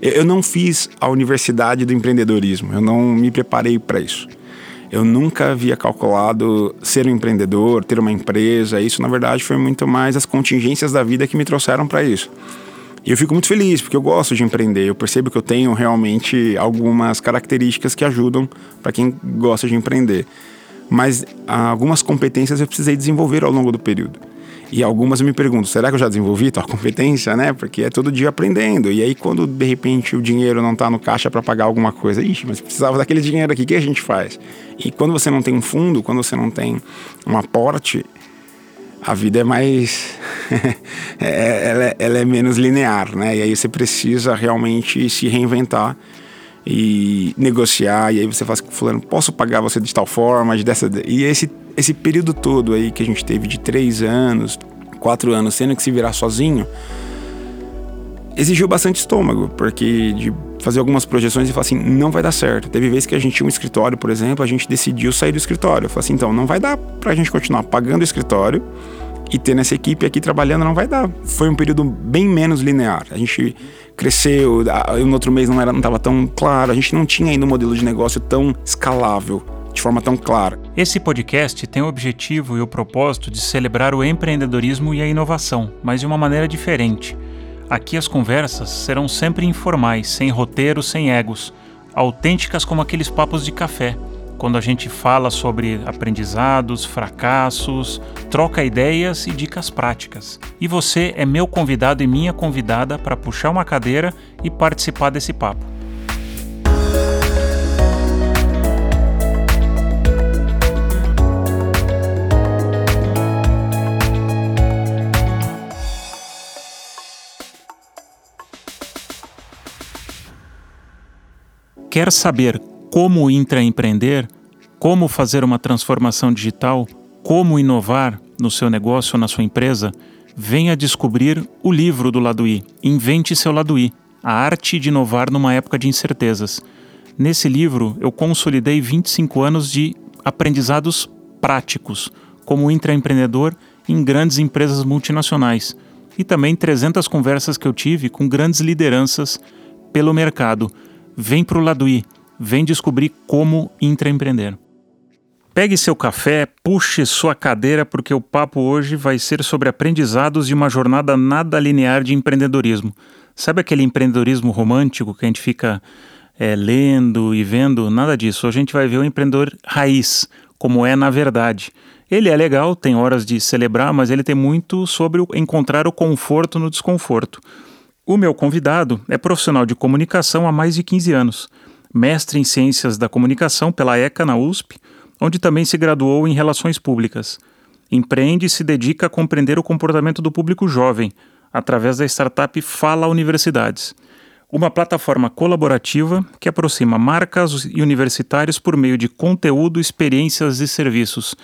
Eu não fiz a universidade do empreendedorismo, eu não me preparei para isso. Eu nunca havia calculado ser um empreendedor, ter uma empresa. Isso, na verdade, foi muito mais as contingências da vida que me trouxeram para isso. E eu fico muito feliz, porque eu gosto de empreender. Eu percebo que eu tenho realmente algumas características que ajudam para quem gosta de empreender. Mas algumas competências eu precisei desenvolver ao longo do período. E algumas me pergunto, será que eu já desenvolvi tal competência, né? Porque é todo dia aprendendo. E aí quando de repente o dinheiro não está no caixa para pagar alguma coisa, ixi, mas precisava daquele dinheiro aqui, o que a gente faz? E quando você não tem um fundo, quando você não tem um aporte, a vida é mais. é, ela, é, ela é menos linear, né? E aí você precisa realmente se reinventar e negociar. E aí você fala assim, fulano, posso pagar você de tal forma, de dessa. E esse esse período todo aí que a gente teve de três anos, quatro anos, tendo que se virar sozinho, exigiu bastante estômago, porque de fazer algumas projeções e falar assim, não vai dar certo. Teve vezes que a gente tinha um escritório, por exemplo, a gente decidiu sair do escritório. Eu falei assim, então, não vai dar pra gente continuar pagando o escritório e ter essa equipe aqui trabalhando, não vai dar. Foi um período bem menos linear. A gente cresceu, no outro mês não era, não estava tão claro, a gente não tinha ainda um modelo de negócio tão escalável de forma tão clara. Esse podcast tem o objetivo e o propósito de celebrar o empreendedorismo e a inovação, mas de uma maneira diferente. Aqui as conversas serão sempre informais, sem roteiro, sem egos, autênticas como aqueles papos de café, quando a gente fala sobre aprendizados, fracassos, troca ideias e dicas práticas. E você é meu convidado e minha convidada para puxar uma cadeira e participar desse papo. Quer saber como intraempreender, como fazer uma transformação digital, como inovar no seu negócio ou na sua empresa? Venha descobrir o livro do Lado I, Invente seu Lado I, a arte de inovar numa época de incertezas. Nesse livro, eu consolidei 25 anos de aprendizados práticos como intraempreendedor em grandes empresas multinacionais e também 300 conversas que eu tive com grandes lideranças pelo mercado Vem para o Laduí, vem descobrir como intraempreender. Pegue seu café, puxe sua cadeira, porque o papo hoje vai ser sobre aprendizados de uma jornada nada linear de empreendedorismo. Sabe aquele empreendedorismo romântico que a gente fica é, lendo e vendo? Nada disso. A gente vai ver o empreendedor raiz, como é na verdade. Ele é legal, tem horas de celebrar, mas ele tem muito sobre encontrar o conforto no desconforto. O meu convidado é profissional de comunicação há mais de 15 anos, mestre em Ciências da Comunicação pela ECA na USP, onde também se graduou em Relações Públicas. Empreende e se dedica a compreender o comportamento do público jovem, através da startup Fala Universidades, uma plataforma colaborativa que aproxima marcas e universitários por meio de conteúdo, experiências e serviços.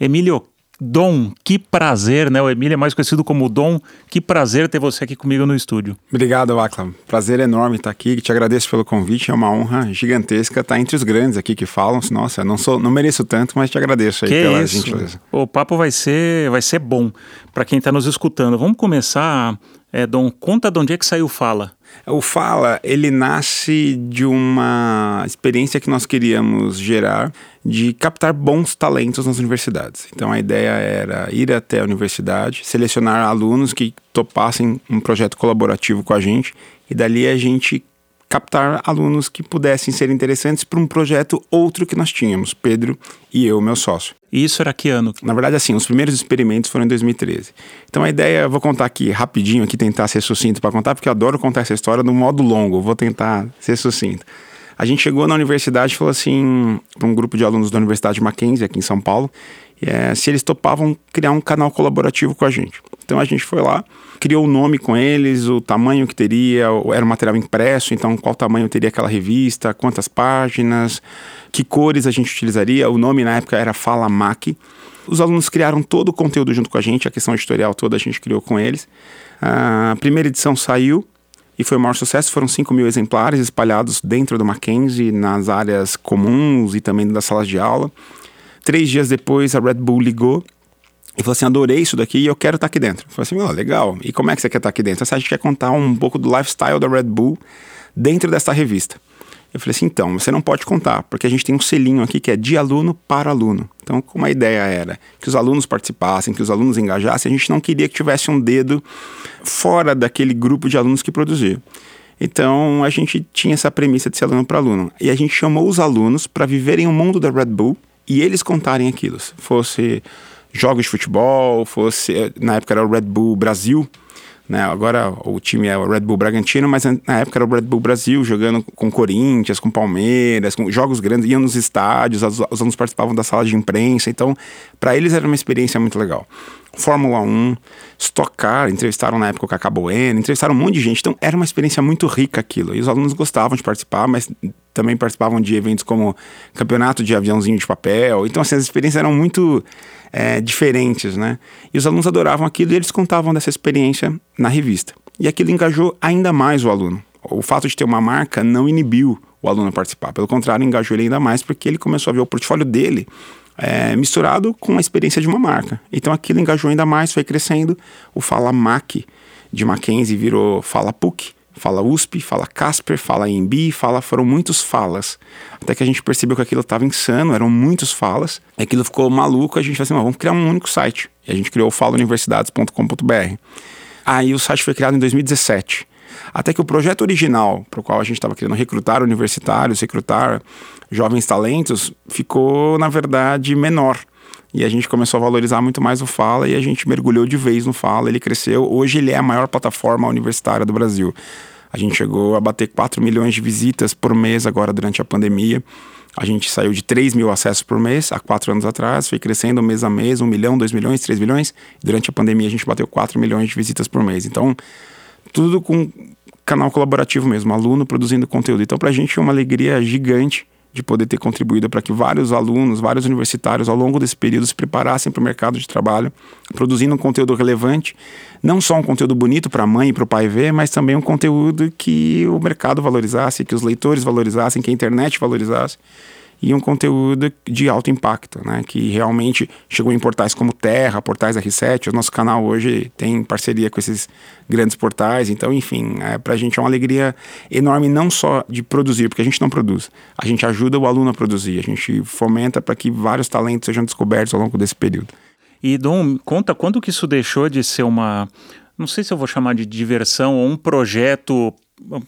Emílio, Dom, que prazer, né? O Emílio é mais conhecido como Dom. Que prazer ter você aqui comigo no estúdio. Obrigado, Akla. Prazer enorme estar aqui. Te agradeço pelo convite. É uma honra gigantesca estar entre os grandes aqui que falam. Nossa, não sou, não mereço tanto, mas te agradeço aí que pela isso? gentileza. O papo vai ser, vai ser bom para quem está nos escutando. Vamos começar, é, Dom. Conta de onde é que saiu Fala. O Fala, ele nasce de uma experiência que nós queríamos gerar de captar bons talentos nas universidades. Então a ideia era ir até a universidade, selecionar alunos que topassem um projeto colaborativo com a gente e dali a gente captar alunos que pudessem ser interessantes para um projeto outro que nós tínhamos, Pedro e eu, meu sócio. E isso era que ano? Na verdade, assim, os primeiros experimentos foram em 2013. Então a ideia, eu vou contar aqui rapidinho, aqui tentar ser sucinto para contar, porque eu adoro contar essa história no modo longo, vou tentar ser sucinto. A gente chegou na universidade e falou assim, para um grupo de alunos da Universidade Mackenzie, aqui em São Paulo, é, se eles topavam criar um canal colaborativo com a gente. Então a gente foi lá, criou o nome com eles, o tamanho que teria, era um material impresso, então qual tamanho teria aquela revista, quantas páginas, que cores a gente utilizaria. O nome na época era Fala Mac. Os alunos criaram todo o conteúdo junto com a gente, a questão editorial toda a gente criou com eles. A primeira edição saiu e foi o maior sucesso. Foram 5 mil exemplares espalhados dentro do Mackenzie, nas áreas comuns e também das salas de aula. Três dias depois, a Red Bull ligou E falou assim: adorei isso daqui e eu quero estar aqui dentro. Eu falei assim: oh, legal. E como é que você quer estar aqui dentro? A gente quer contar um pouco do lifestyle da Red Bull dentro dessa revista. Eu falei assim: então, você não pode contar, porque a gente tem um selinho aqui que é de aluno para aluno. Então, como a ideia era que os alunos participassem, que os alunos engajassem, a gente não queria que tivesse um dedo fora daquele grupo de alunos que produzia. Então, a gente tinha essa premissa de ser aluno para aluno. E a gente chamou os alunos para viverem o mundo da Red Bull e eles contarem aquilo. Fosse jogos de futebol, fosse. Na época era o Red Bull Brasil. Né? Agora o time é o Red Bull Bragantino, mas na época era o Red Bull Brasil, jogando com Corinthians, com Palmeiras, com jogos grandes, iam nos estádios, os, os alunos participavam da sala de imprensa, então para eles era uma experiência muito legal. Fórmula 1, Stock Car, entrevistaram na época o Cacá Bueno, entrevistaram um monte de gente, então era uma experiência muito rica aquilo, e os alunos gostavam de participar, mas também participavam de eventos como campeonato de aviãozinho de papel, então assim, as experiências eram muito é, diferentes, né? E os alunos adoravam aquilo e eles contavam dessa experiência na revista. E aquilo engajou ainda mais o aluno. O fato de ter uma marca não inibiu o aluno a participar, pelo contrário, engajou ele ainda mais porque ele começou a ver o portfólio dele é, misturado com a experiência de uma marca. Então aquilo engajou ainda mais, foi crescendo. O Fala Mac de Mackenzie virou Fala PUC, Fala USP, fala Casper, fala EMB, fala, foram muitos falas. Até que a gente percebeu que aquilo estava insano, eram muitos falas. Aquilo ficou maluco, a gente falou assim, vamos criar um único site. E a gente criou o falauniversidades.com.br. Aí o site foi criado em 2017. Até que o projeto original, para o qual a gente estava querendo recrutar universitários, recrutar jovens talentos, ficou, na verdade, menor. E a gente começou a valorizar muito mais o Fala e a gente mergulhou de vez no Fala, ele cresceu. Hoje ele é a maior plataforma universitária do Brasil. A gente chegou a bater 4 milhões de visitas por mês agora durante a pandemia. A gente saiu de 3 mil acessos por mês há quatro anos atrás, foi crescendo mês a mês, 1 milhão, 2 milhões, 3 milhões. Durante a pandemia a gente bateu 4 milhões de visitas por mês. Então, tudo com canal colaborativo mesmo, aluno produzindo conteúdo. Então, para a gente é uma alegria gigante de poder ter contribuído para que vários alunos, vários universitários, ao longo desse período, se preparassem para o mercado de trabalho, produzindo um conteúdo relevante, não só um conteúdo bonito para a mãe e para o pai ver, mas também um conteúdo que o mercado valorizasse, que os leitores valorizassem, que a internet valorizasse e um conteúdo de alto impacto, né? Que realmente chegou em portais como Terra, portais R7. O nosso canal hoje tem parceria com esses grandes portais. Então, enfim, é, para a gente é uma alegria enorme não só de produzir, porque a gente não produz. A gente ajuda o aluno a produzir. A gente fomenta para que vários talentos sejam descobertos ao longo desse período. E Dom, conta quando que isso deixou de ser uma não sei se eu vou chamar de diversão ou um projeto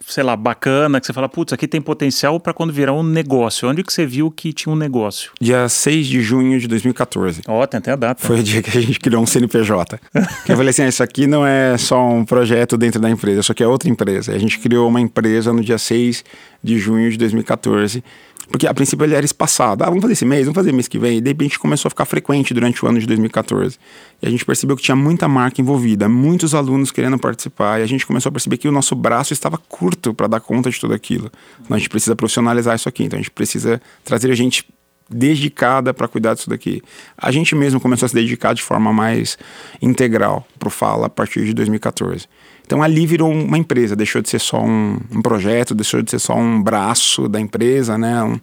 sei lá, bacana, que você fala, putz, aqui tem potencial para quando virar um negócio. Onde que você viu que tinha um negócio? Dia 6 de junho de 2014. Ó, oh, tem até a data. Foi o dia que a gente criou um CNPJ. eu falei assim, ah, isso aqui não é só um projeto dentro da empresa, isso aqui é outra empresa. A gente criou uma empresa no dia 6 de junho de 2014 porque a princípio ele era espaçado. Ah, vamos fazer esse mês, vamos fazer mês que vem. E de repente começou a ficar frequente durante o ano de 2014. E a gente percebeu que tinha muita marca envolvida, muitos alunos querendo participar. E a gente começou a perceber que o nosso braço estava curto para dar conta de tudo aquilo. Então a gente precisa profissionalizar isso aqui. Então a gente precisa trazer a gente dedicada para cuidar disso daqui. A gente mesmo começou a se dedicar de forma mais integral para o Fala a partir de 2014. Então ali virou uma empresa, deixou de ser só um, um projeto, deixou de ser só um braço da empresa, né? Um,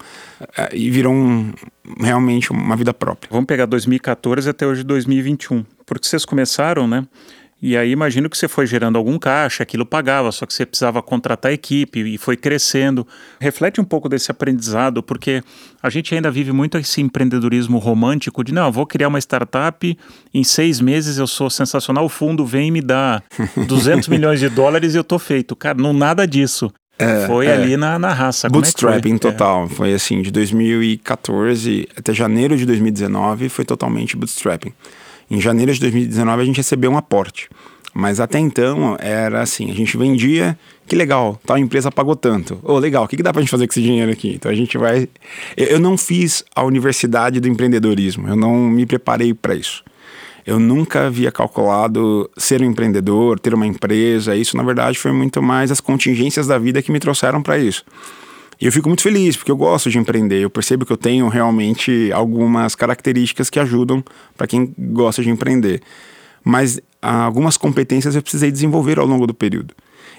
é, e virou um, realmente uma vida própria. Vamos pegar 2014 até hoje 2021, porque vocês começaram, né? E aí imagino que você foi gerando algum caixa, aquilo pagava, só que você precisava contratar equipe e foi crescendo. Reflete um pouco desse aprendizado, porque a gente ainda vive muito esse empreendedorismo romântico de não, vou criar uma startup, em seis meses eu sou sensacional, o fundo vem e me dá 200 milhões de dólares e eu tô feito. Cara, não nada disso. É, foi é. ali na, na raça. É Bootstrapping é total. Foi assim, de 2014 até janeiro de 2019 foi totalmente bootstrapping. Em janeiro de 2019 a gente recebeu um aporte. Mas até então era assim, a gente vendia, que legal, tal empresa pagou tanto. Ô, oh, legal, o que, que dá pra gente fazer com esse dinheiro aqui? Então a gente vai. Eu não fiz a universidade do empreendedorismo, eu não me preparei para isso. Eu nunca havia calculado ser um empreendedor, ter uma empresa. Isso, na verdade, foi muito mais as contingências da vida que me trouxeram para isso. E eu fico muito feliz, porque eu gosto de empreender. Eu percebo que eu tenho realmente algumas características que ajudam para quem gosta de empreender. Mas algumas competências eu precisei desenvolver ao longo do período.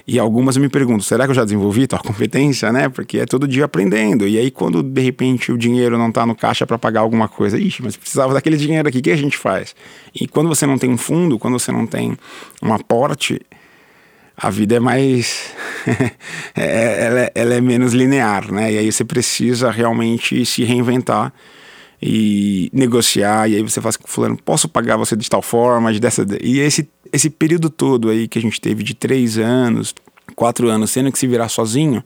E algumas eu me pergunto, será que eu já desenvolvi tal competência, né? Porque é todo dia aprendendo. E aí, quando de repente o dinheiro não está no caixa para pagar alguma coisa, ixi, mas precisava daquele dinheiro aqui, o que a gente faz? E quando você não tem um fundo, quando você não tem um aporte, a vida é mais. é, ela, é, ela é menos linear, né? E aí você precisa realmente se reinventar e negociar, e aí você fala assim, fulano, posso pagar você de tal forma, de dessa... E esse, esse período todo aí que a gente teve de três anos, quatro anos, sendo que se virar sozinho,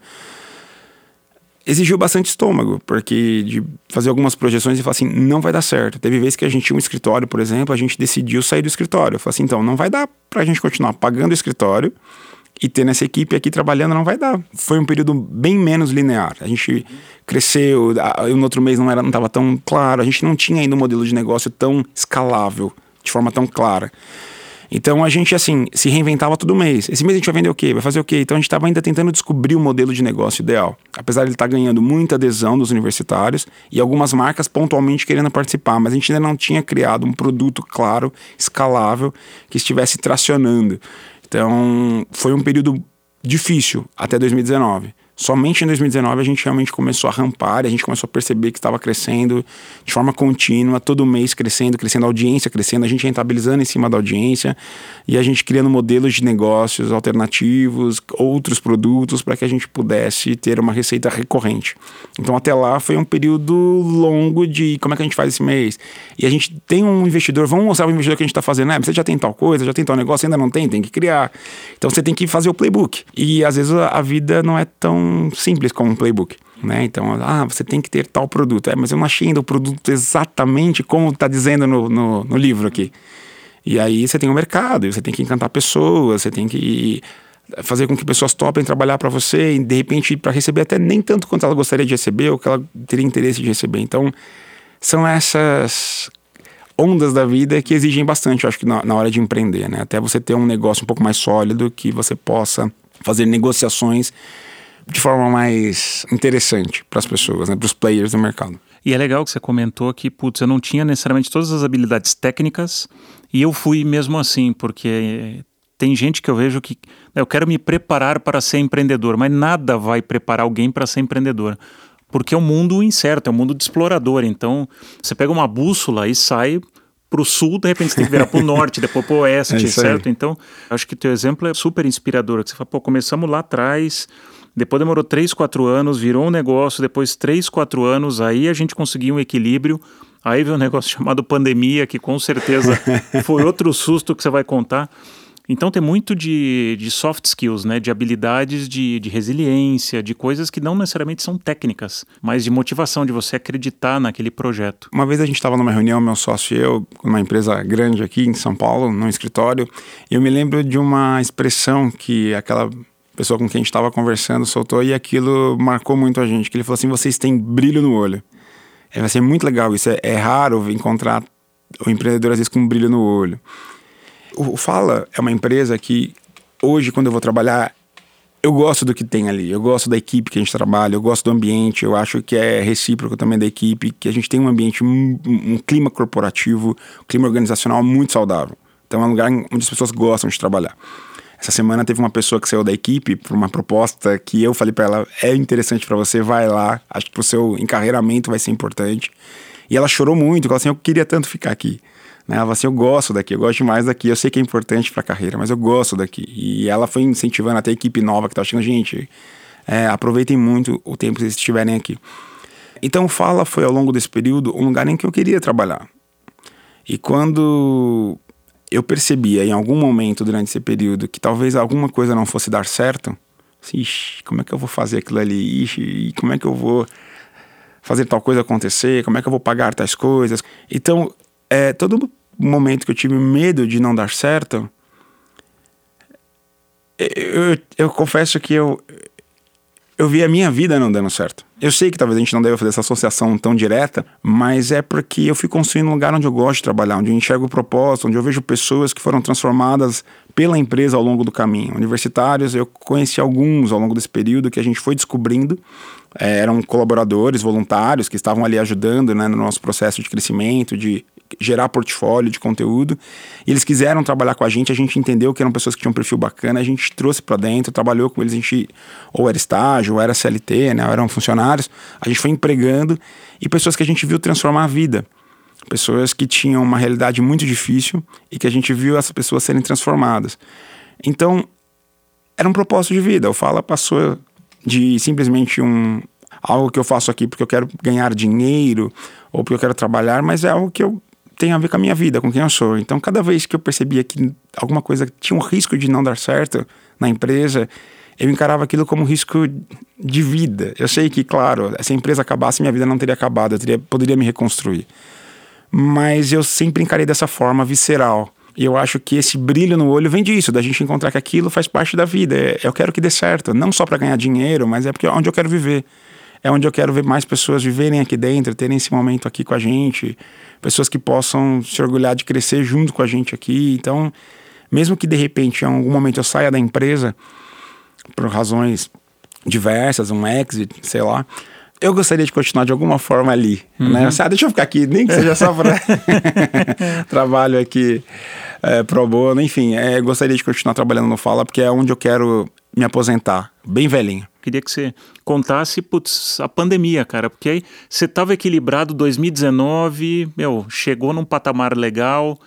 exigiu bastante estômago, porque de fazer algumas projeções e falar assim, não vai dar certo. Teve vezes que a gente tinha um escritório, por exemplo, a gente decidiu sair do escritório. Eu falei assim, então, não vai dar pra gente continuar pagando o escritório e ter nessa equipe aqui trabalhando não vai dar. Foi um período bem menos linear. A gente cresceu, no outro mês não era, não estava tão claro, a gente não tinha ainda um modelo de negócio tão escalável, de forma tão clara. Então a gente, assim, se reinventava todo mês. Esse mês a gente vai vender o quê? Vai fazer o quê? Então a gente estava ainda tentando descobrir o modelo de negócio ideal. Apesar de ele estar tá ganhando muita adesão dos universitários e algumas marcas pontualmente querendo participar, mas a gente ainda não tinha criado um produto claro, escalável, que estivesse tracionando. Então, foi um período difícil até 2019. Somente em 2019 a gente realmente começou a rampar, a gente começou a perceber que estava crescendo de forma contínua, todo mês crescendo, crescendo a audiência, crescendo, a gente rentabilizando em cima da audiência e a gente criando modelos de negócios alternativos, outros produtos para que a gente pudesse ter uma receita recorrente. Então até lá foi um período longo de como é que a gente faz esse mês. E a gente tem um investidor, vamos mostrar o investidor que a gente está fazendo, né? Você já tem tal coisa, já tem tal negócio, ainda não tem, tem que criar. Então você tem que fazer o playbook. E às vezes a vida não é tão simples como um playbook. Né? Então, ah, você tem que ter tal produto. É, mas eu não achei ainda o produto exatamente como está dizendo no, no, no, livro aqui. E aí você tem o um mercado, você tem que encantar pessoas, você tem que fazer com que pessoas topem trabalhar para você e de repente para receber até nem tanto quanto ela gostaria de receber ou que ela teria interesse de receber. Então, são essas ondas da vida que exigem bastante, eu acho que na, na hora de empreender, né? Até você ter um negócio um pouco mais sólido que você possa fazer negociações de forma mais interessante para as pessoas, né, para os players do mercado. E é legal que você comentou que, putz, eu não tinha necessariamente todas as habilidades técnicas e eu fui mesmo assim, porque tem gente que eu vejo que eu quero me preparar para ser empreendedor, mas nada vai preparar alguém para ser empreendedor. Porque é um mundo incerto, é um mundo de explorador. Então, você pega uma bússola e sai para o sul, de repente você tem que virar para o norte, depois para o oeste, é certo? Aí. Então, acho que teu exemplo é super inspirador. Que você fala, pô, começamos lá atrás, depois demorou 3, 4 anos, virou um negócio, depois 3, 4 anos, aí a gente conseguiu um equilíbrio. Aí veio um negócio chamado pandemia, que com certeza foi outro susto que você vai contar. Então tem muito de, de soft skills, né? de habilidades de, de resiliência, de coisas que não necessariamente são técnicas, mas de motivação, de você acreditar naquele projeto. Uma vez a gente estava numa reunião, meu sócio e eu, numa empresa grande aqui em São Paulo, num escritório, e eu me lembro de uma expressão que aquela pessoa com quem a gente estava conversando soltou e aquilo marcou muito a gente, que ele falou assim, vocês têm brilho no olho. É, vai ser muito legal isso, é, é raro encontrar o empreendedor às vezes com um brilho no olho. O Fala é uma empresa que hoje quando eu vou trabalhar eu gosto do que tem ali, eu gosto da equipe que a gente trabalha, eu gosto do ambiente, eu acho que é recíproco também da equipe, que a gente tem um ambiente, um, um clima corporativo, um clima organizacional muito saudável. Então é um lugar onde as pessoas gostam de trabalhar. Essa semana teve uma pessoa que saiu da equipe por uma proposta que eu falei para ela: é interessante para você, vai lá, acho que pro seu encarreiramento vai ser importante. E ela chorou muito, ela assim: eu queria tanto ficar aqui. Né? Ela falou assim: eu gosto daqui, eu gosto demais daqui, eu sei que é importante para a carreira, mas eu gosto daqui. E ela foi incentivando até a equipe nova que tá achando, gente, é, aproveitem muito o tempo que vocês estiverem aqui. Então, Fala foi ao longo desse período um lugar em que eu queria trabalhar. E quando eu percebia em algum momento durante esse período que talvez alguma coisa não fosse dar certo, assim, Ixi, como é que eu vou fazer aquilo ali? Ixi, como é que eu vou fazer tal coisa acontecer? Como é que eu vou pagar tais coisas? Então, é, todo momento que eu tive medo de não dar certo, eu, eu, eu confesso que eu, eu vi a minha vida não dando certo. Eu sei que talvez a gente não deva fazer essa associação tão direta, mas é porque eu fui construindo um lugar onde eu gosto de trabalhar, onde eu enxergo propósito, onde eu vejo pessoas que foram transformadas pela empresa ao longo do caminho. Universitários, eu conheci alguns ao longo desse período que a gente foi descobrindo. É, eram colaboradores, voluntários que estavam ali ajudando né, no nosso processo de crescimento, de gerar portfólio de conteúdo. E eles quiseram trabalhar com a gente, a gente entendeu que eram pessoas que tinham um perfil bacana, a gente trouxe para dentro, trabalhou com eles, a gente ou era estágio, ou era CLT, né, ou eram funcionários. A gente foi empregando e pessoas que a gente viu transformar a vida. Pessoas que tinham uma realidade muito difícil e que a gente viu essas pessoas serem transformadas. Então, era um propósito de vida. O Fala passou de simplesmente um algo que eu faço aqui porque eu quero ganhar dinheiro ou porque eu quero trabalhar, mas é algo que eu tenho a ver com a minha vida, com quem eu sou. Então, cada vez que eu percebia que alguma coisa tinha um risco de não dar certo na empresa, eu encarava aquilo como um risco de vida. Eu sei que, claro, se a empresa acabasse, minha vida não teria acabado, eu teria, poderia me reconstruir. Mas eu sempre encarei dessa forma visceral. E eu acho que esse brilho no olho vem disso, da gente encontrar que aquilo faz parte da vida. É, eu quero que dê certo, não só para ganhar dinheiro, mas é porque é onde eu quero viver. É onde eu quero ver mais pessoas viverem aqui dentro, terem esse momento aqui com a gente, pessoas que possam se orgulhar de crescer junto com a gente aqui. Então, mesmo que de repente em algum momento eu saia da empresa por razões diversas, um exit, sei lá, eu gostaria de continuar de alguma forma ali, né? uhum. né? Ah, deixa eu ficar aqui, nem que seja só para trabalho aqui é, pro bono, enfim, é, gostaria de continuar trabalhando no Fala, porque é onde eu quero me aposentar, bem velhinho. Queria que você contasse, putz, a pandemia, cara, porque aí você estava equilibrado 2019, meu, chegou num patamar legal,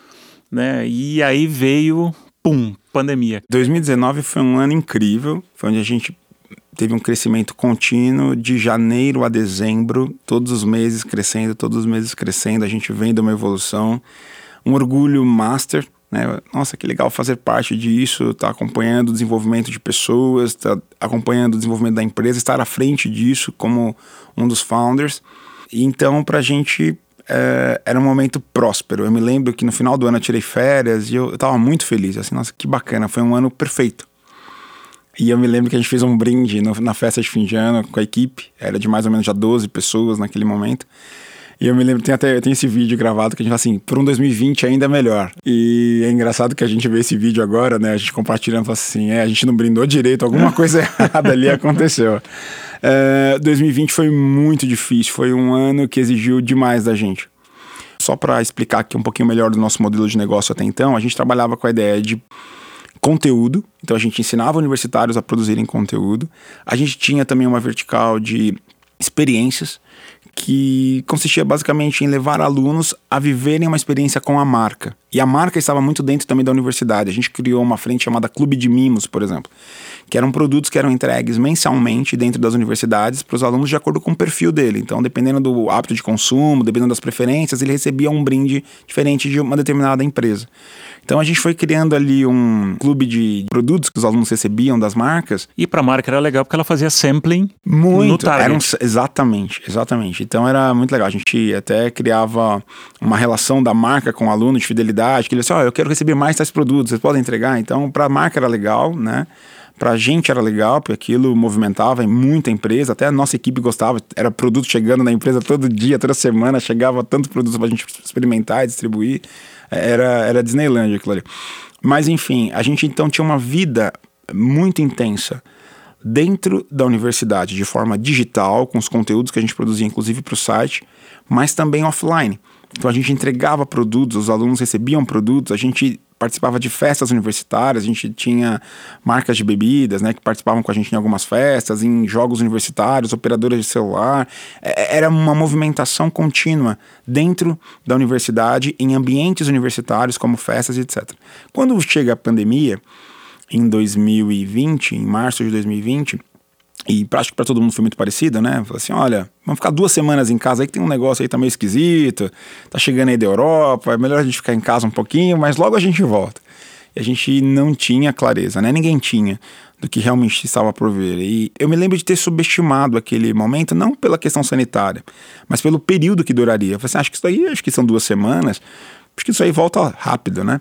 né? E aí veio, pum, pandemia. 2019 foi um ano incrível, foi onde a gente teve um crescimento contínuo de janeiro a dezembro, todos os meses crescendo, todos os meses crescendo, a gente vendo uma evolução, um orgulho master, né? Nossa, que legal fazer parte disso, estar tá acompanhando o desenvolvimento de pessoas, estar tá acompanhando o desenvolvimento da empresa, estar à frente disso como um dos founders. E então, para a gente é, era um momento próspero. Eu me lembro que no final do ano eu tirei férias e eu estava muito feliz. Assim, nossa, que bacana, foi um ano perfeito. E eu me lembro que a gente fez um brinde no, na festa de fim de ano com a equipe, era de mais ou menos já 12 pessoas naquele momento. E eu me lembro, tem até tem esse vídeo gravado que a gente fala assim, por um 2020 ainda melhor. E é engraçado que a gente vê esse vídeo agora, né? A gente compartilhando, fala assim, é, a gente não brindou direito, alguma coisa errada ali aconteceu. É, 2020 foi muito difícil, foi um ano que exigiu demais da gente. Só para explicar aqui um pouquinho melhor do nosso modelo de negócio até então, a gente trabalhava com a ideia de conteúdo, então a gente ensinava universitários a produzirem conteúdo. A gente tinha também uma vertical de experiências que consistia basicamente em levar alunos a viverem uma experiência com a marca. E a marca estava muito dentro também da universidade. A gente criou uma frente chamada Clube de Mimos, por exemplo, que eram produtos que eram entregues mensalmente dentro das universidades para os alunos de acordo com o perfil dele. Então, dependendo do hábito de consumo, dependendo das preferências, ele recebia um brinde diferente de uma determinada empresa. Então a gente foi criando ali um clube de produtos que os alunos recebiam das marcas. E para a marca era legal porque ela fazia sampling muito, no target. Um, exatamente, exatamente. Então era muito legal. A gente até criava uma relação da marca com o aluno de fidelidade, que ele disse, ó, oh, eu quero receber mais tais produtos, vocês podem entregar? Então para a marca era legal, né? Para a gente era legal, porque aquilo movimentava em muita empresa, até a nossa equipe gostava, era produto chegando na empresa todo dia, toda semana, chegava tanto produto para a gente experimentar e distribuir. Era, era Disneylandia aquilo ali. Mas enfim, a gente então tinha uma vida muito intensa dentro da universidade, de forma digital, com os conteúdos que a gente produzia, inclusive para o site, mas também offline. Então a gente entregava produtos, os alunos recebiam produtos, a gente participava de festas universitárias, a gente tinha marcas de bebidas, né, que participavam com a gente em algumas festas, em jogos universitários, operadoras de celular. É, era uma movimentação contínua dentro da universidade, em ambientes universitários, como festas, etc. Quando chega a pandemia, em 2020, em março de 2020, e acho que para todo mundo foi muito parecido, né? Falei assim: olha, vamos ficar duas semanas em casa aí que tem um negócio aí tá meio esquisito, tá chegando aí da Europa, é melhor a gente ficar em casa um pouquinho, mas logo a gente volta. E a gente não tinha clareza, né? Ninguém tinha do que realmente estava por vir. E eu me lembro de ter subestimado aquele momento, não pela questão sanitária, mas pelo período que duraria. Eu falei assim: acho que isso aí, acho que são duas semanas, acho que isso aí volta rápido, né?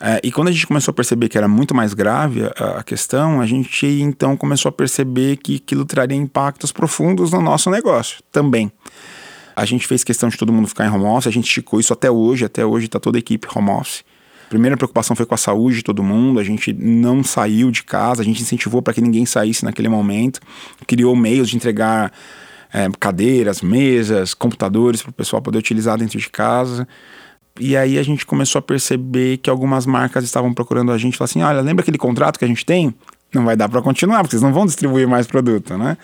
É, e quando a gente começou a perceber que era muito mais grave a, a, questão, a gente então começou a perceber que aquilo traria impactos profundos no nosso negócio também. A gente fez questão de todo mundo ficar em home office, a gente esticou isso até hoje, até hoje está toda a equipe home office. Primeira preocupação foi com a saúde de todo mundo, a gente não saiu de casa, a gente incentivou para que ninguém saísse naquele momento, criou meios de entregar é, cadeiras, mesas, computadores para o pessoal poder utilizar dentro de casa E aí a gente começou a perceber que algumas marcas estavam procurando a gente, falaram assim: olha, lembra aquele contrato que a gente tem? Não vai dar para continuar, porque vocês não vão distribuir mais produto, né?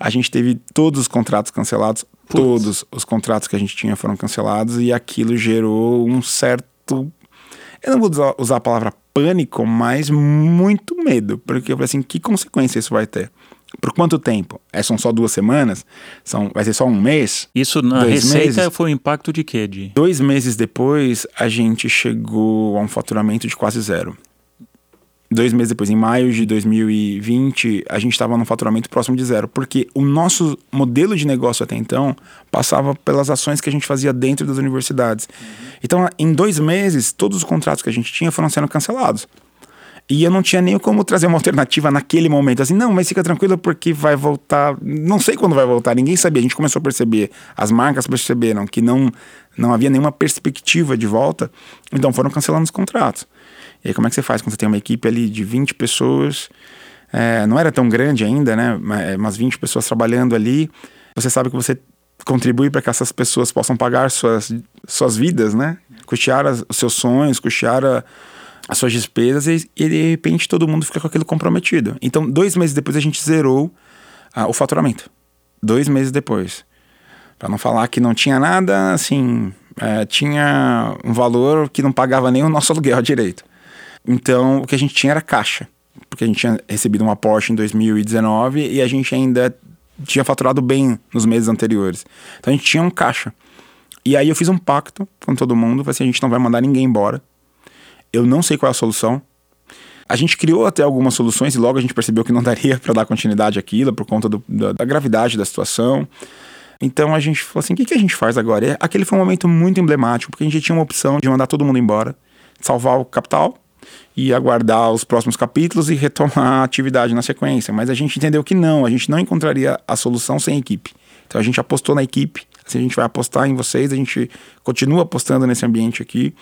A gente teve todos os contratos cancelados, Putz. todos os contratos que a gente tinha foram cancelados e aquilo gerou um certo. Eu não vou usar a palavra pânico, mas muito medo, porque eu falei assim: que consequência isso vai ter? Por quanto tempo? É, são só duas semanas? São, vai ser só um mês? Isso na receita meses? foi o impacto de quê? De... Dois meses depois, a gente chegou a um faturamento de quase zero. Dois meses depois, em maio de 2020, a gente estava num faturamento próximo de zero, porque o nosso modelo de negócio até então passava pelas ações que a gente fazia dentro das universidades. Uhum. Então, em dois meses, todos os contratos que a gente tinha foram sendo cancelados. E eu não tinha nem como trazer uma alternativa naquele momento. Assim, não, mas fica tranquilo porque vai voltar. Não sei quando vai voltar, ninguém sabia. A gente começou a perceber, as marcas perceberam que não, não havia nenhuma perspectiva de volta, então foram cancelando os contratos. E aí, como é que você faz quando você tem uma equipe ali de 20 pessoas? É, não era tão grande ainda, né? Umas 20 pessoas trabalhando ali. Você sabe que você contribui para que essas pessoas possam pagar suas, suas vidas, né? Custear os seus sonhos, custear a as suas despesas e, e, de repente todo mundo fica com aquilo comprometido. Então, dois meses depois a gente zerou ah, o faturamento. Dois meses depois. Para não falar que não tinha nada, assim, é, tinha um valor que não pagava nem o nosso aluguel direito. Então, o que a gente tinha era caixa. Porque a gente tinha recebido um aporte em 2019 e a gente ainda tinha faturado bem nos meses anteriores. Então, a gente tinha um caixa. E aí eu fiz um pacto com todo mundo, assim, a gente não vai mandar ninguém embora eu não sei qual é a solução. A gente criou até algumas soluções e logo a gente percebeu que não daria para dar continuidade àquilo por conta do, da, da, gravidade da situação. Então a gente falou assim: o que, que a gente faz agora? E aquele foi um momento muito emblemático, porque a gente tinha uma opção de mandar todo mundo embora, salvar o capital e aguardar os próximos capítulos e retomar a atividade na sequência. Mas a gente entendeu que não, a gente não encontraria a solução sem equipe. Então a gente apostou na equipe, assim, a gente vai apostar em vocês, a gente continua apostando nesse ambiente aqui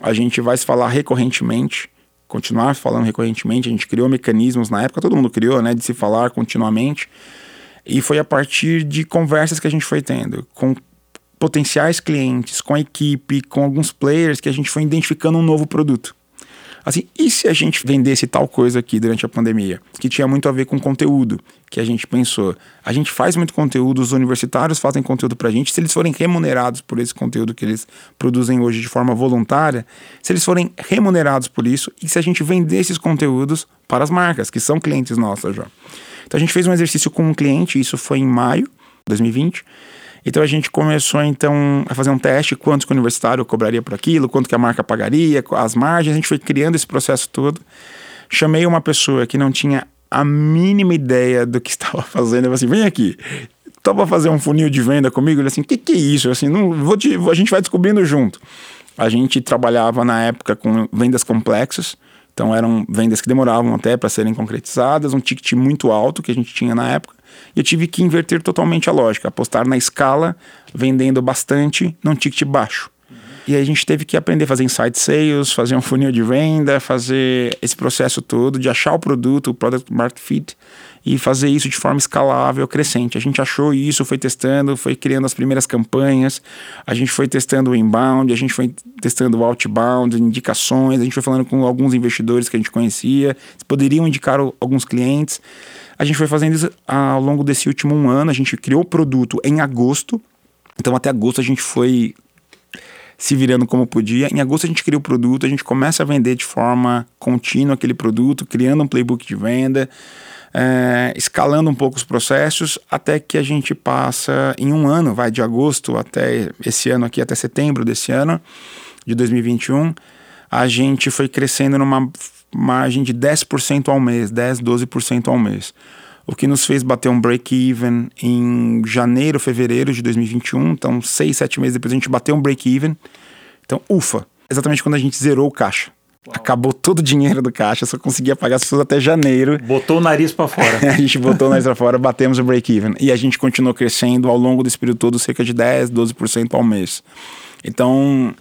a gente vai se falar recorrentemente, continuar falando recorrentemente. A gente criou mecanismos na época, todo mundo criou, né, de se falar continuamente. E foi a partir de conversas que a gente foi tendo com potenciais clientes, com a equipe, com alguns players que a gente foi identificando um novo produto. Assim, e se a gente vendesse tal coisa aqui durante a pandemia, que tinha muito a ver com conteúdo, que a gente pensou, a gente faz muito conteúdo, os universitários fazem conteúdo pra gente, se eles forem remunerados por esse conteúdo que eles produzem hoje de forma voluntária, se eles forem remunerados por isso, e se a gente vender esses conteúdos para as marcas, que são clientes nossas já. Então a gente fez um exercício com um cliente, isso foi em maio de 2020, então a gente começou então a fazer um teste, quanto que o universitário cobraria por aquilo, quanto que a marca pagaria, as margens, a gente foi criando esse processo todo. Chamei uma pessoa que não tinha a mínima ideia do que estava fazendo, eu falei assim, vem aqui, topa fazer um funil de venda comigo? Ele assim, o que, que é isso? Eu assim, não, vou te, a gente vai descobrindo junto. A gente trabalhava na época com vendas complexas, então eram vendas que demoravam até para serem concretizadas, um ticket muito alto que a gente tinha na época. E eu tive que inverter totalmente a lógica, apostar na escala, vendendo bastante num ticket baixo. E a gente teve que aprender a fazer insight sales, fazer um funil de venda, fazer esse processo todo de achar o produto, o product market fit e fazer isso de forma escalável, crescente. A gente achou isso, foi testando, foi criando as primeiras campanhas, a gente foi testando o inbound, a gente foi testando o outbound, indicações, a gente foi falando com alguns investidores que a gente conhecia, poderiam indicar alguns clientes. A gente foi fazendo isso ao longo desse último um ano. A gente criou o produto em agosto. Então, até agosto, a gente foi se virando como podia. Em agosto, a gente cria o produto, a gente começa a vender de forma contínua aquele produto, criando um playbook de venda, é, escalando um pouco os processos, até que a gente passa em um ano, vai de agosto até esse ano aqui, até setembro desse ano, de 2021. A gente foi crescendo numa margem de 10% ao mês, 10, 12% ao mês. O que nos fez bater um break-even em janeiro, fevereiro de 2021. Então, seis, sete meses depois a gente bateu um break-even. Então, ufa, exatamente quando a gente zerou o caixa. Uau. Acabou todo o dinheiro do caixa, só conseguia pagar as pessoas até janeiro. Botou o nariz para fora. a gente botou o nariz para fora, batemos o break-even. E a gente continuou crescendo ao longo desse período todo, cerca de 10, 12% ao mês. Então,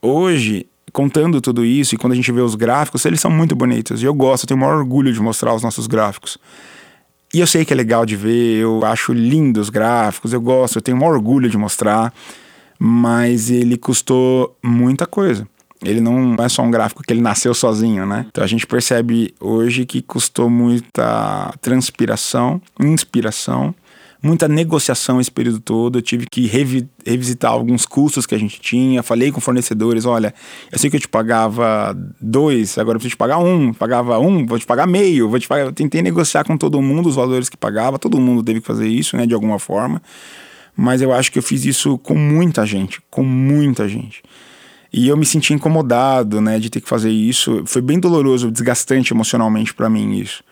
hoje, contando tudo isso e quando a gente vê os gráficos, eles são muito bonitos. E eu gosto, eu tenho o maior orgulho de mostrar os nossos gráficos. E eu sei que é legal de ver, eu acho lindo os gráficos, eu gosto, eu tenho maior orgulho de mostrar. mas ele custou muita coisa. Ele não é só um gráfico que ele nasceu sozinho, né? Então a gente percebe hoje que custou muita transpiração, inspiração, muita negociação esse período todo. Eu tive que revi revisitar alguns custos que a gente tinha. Falei com fornecedores: olha, eu sei que eu te pagava dois, agora eu preciso te pagar um. Pagava um, vou te pagar meio. Vou te pagar. Eu tentei negociar com todo mundo os valores que pagava. Todo mundo teve que fazer isso, né, de alguma forma. Mas eu acho que eu fiz isso com muita gente, com muita gente. E eu me senti incomodado, né, de ter que fazer isso. Foi bem doloroso, desgastante emocionalmente para mim isso.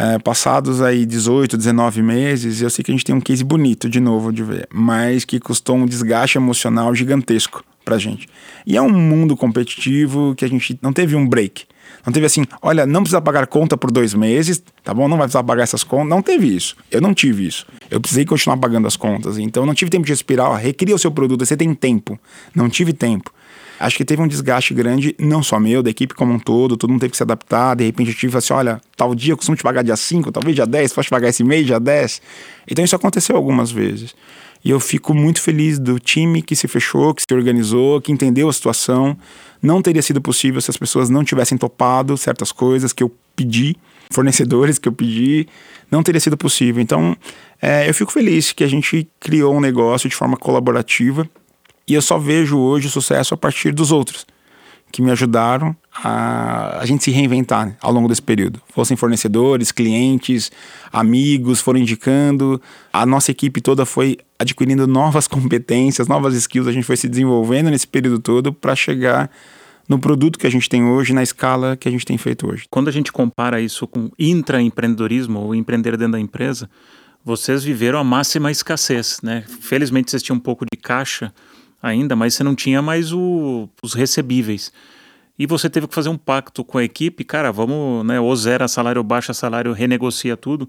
É, passados aí 18, 19 meses, eu sei que a gente tem um case bonito de novo de ver, mas que custou um desgaste emocional gigantesco pra gente. E é um mundo competitivo que a gente não teve um break. Não teve assim, olha, não precisa pagar conta por dois meses, tá bom? Não vai precisar pagar essas contas. Não teve isso. Eu não tive isso. Eu precisei continuar pagando as contas. Então não tive tempo de respirar. Ó, recria o seu produto, você tem tempo. Não tive tempo. Acho que teve um desgaste grande, não só meu, da equipe como um todo, todo mundo teve que se adaptar. De repente eu tive assim: olha, tal dia eu costumo te pagar dia 5, talvez dia 10, pode pagar esse mês, dia 10. Então isso aconteceu algumas vezes. E eu fico muito feliz do time que se fechou, que se organizou, que entendeu a situação. Não teria sido possível se as pessoas não tivessem topado certas coisas que eu pedi, fornecedores que eu pedi, não teria sido possível. Então, é, eu fico feliz que a gente criou um negócio de forma colaborativa e eu só vejo hoje o sucesso a partir dos outros, que me ajudaram a, a gente se reinventar né, ao longo desse período. Fossem fornecedores, clientes, amigos, foram indicando. A nossa equipe toda foi adquirindo novas competências, novas skills. A gente foi se desenvolvendo nesse período todo para chegar no produto que a gente tem hoje, na escala que a gente tem feito hoje. Quando a gente compara isso com intraempreendedorismo ou empreender dentro da empresa, vocês viveram a máxima escassez, né? Felizmente vocês tinham um pouco de caixa ainda, mas você não tinha mais o, os recebíveis. E você teve que fazer um pacto com a equipe, cara, vamos, né, ou zera salário, baixa salário, renegocia tudo.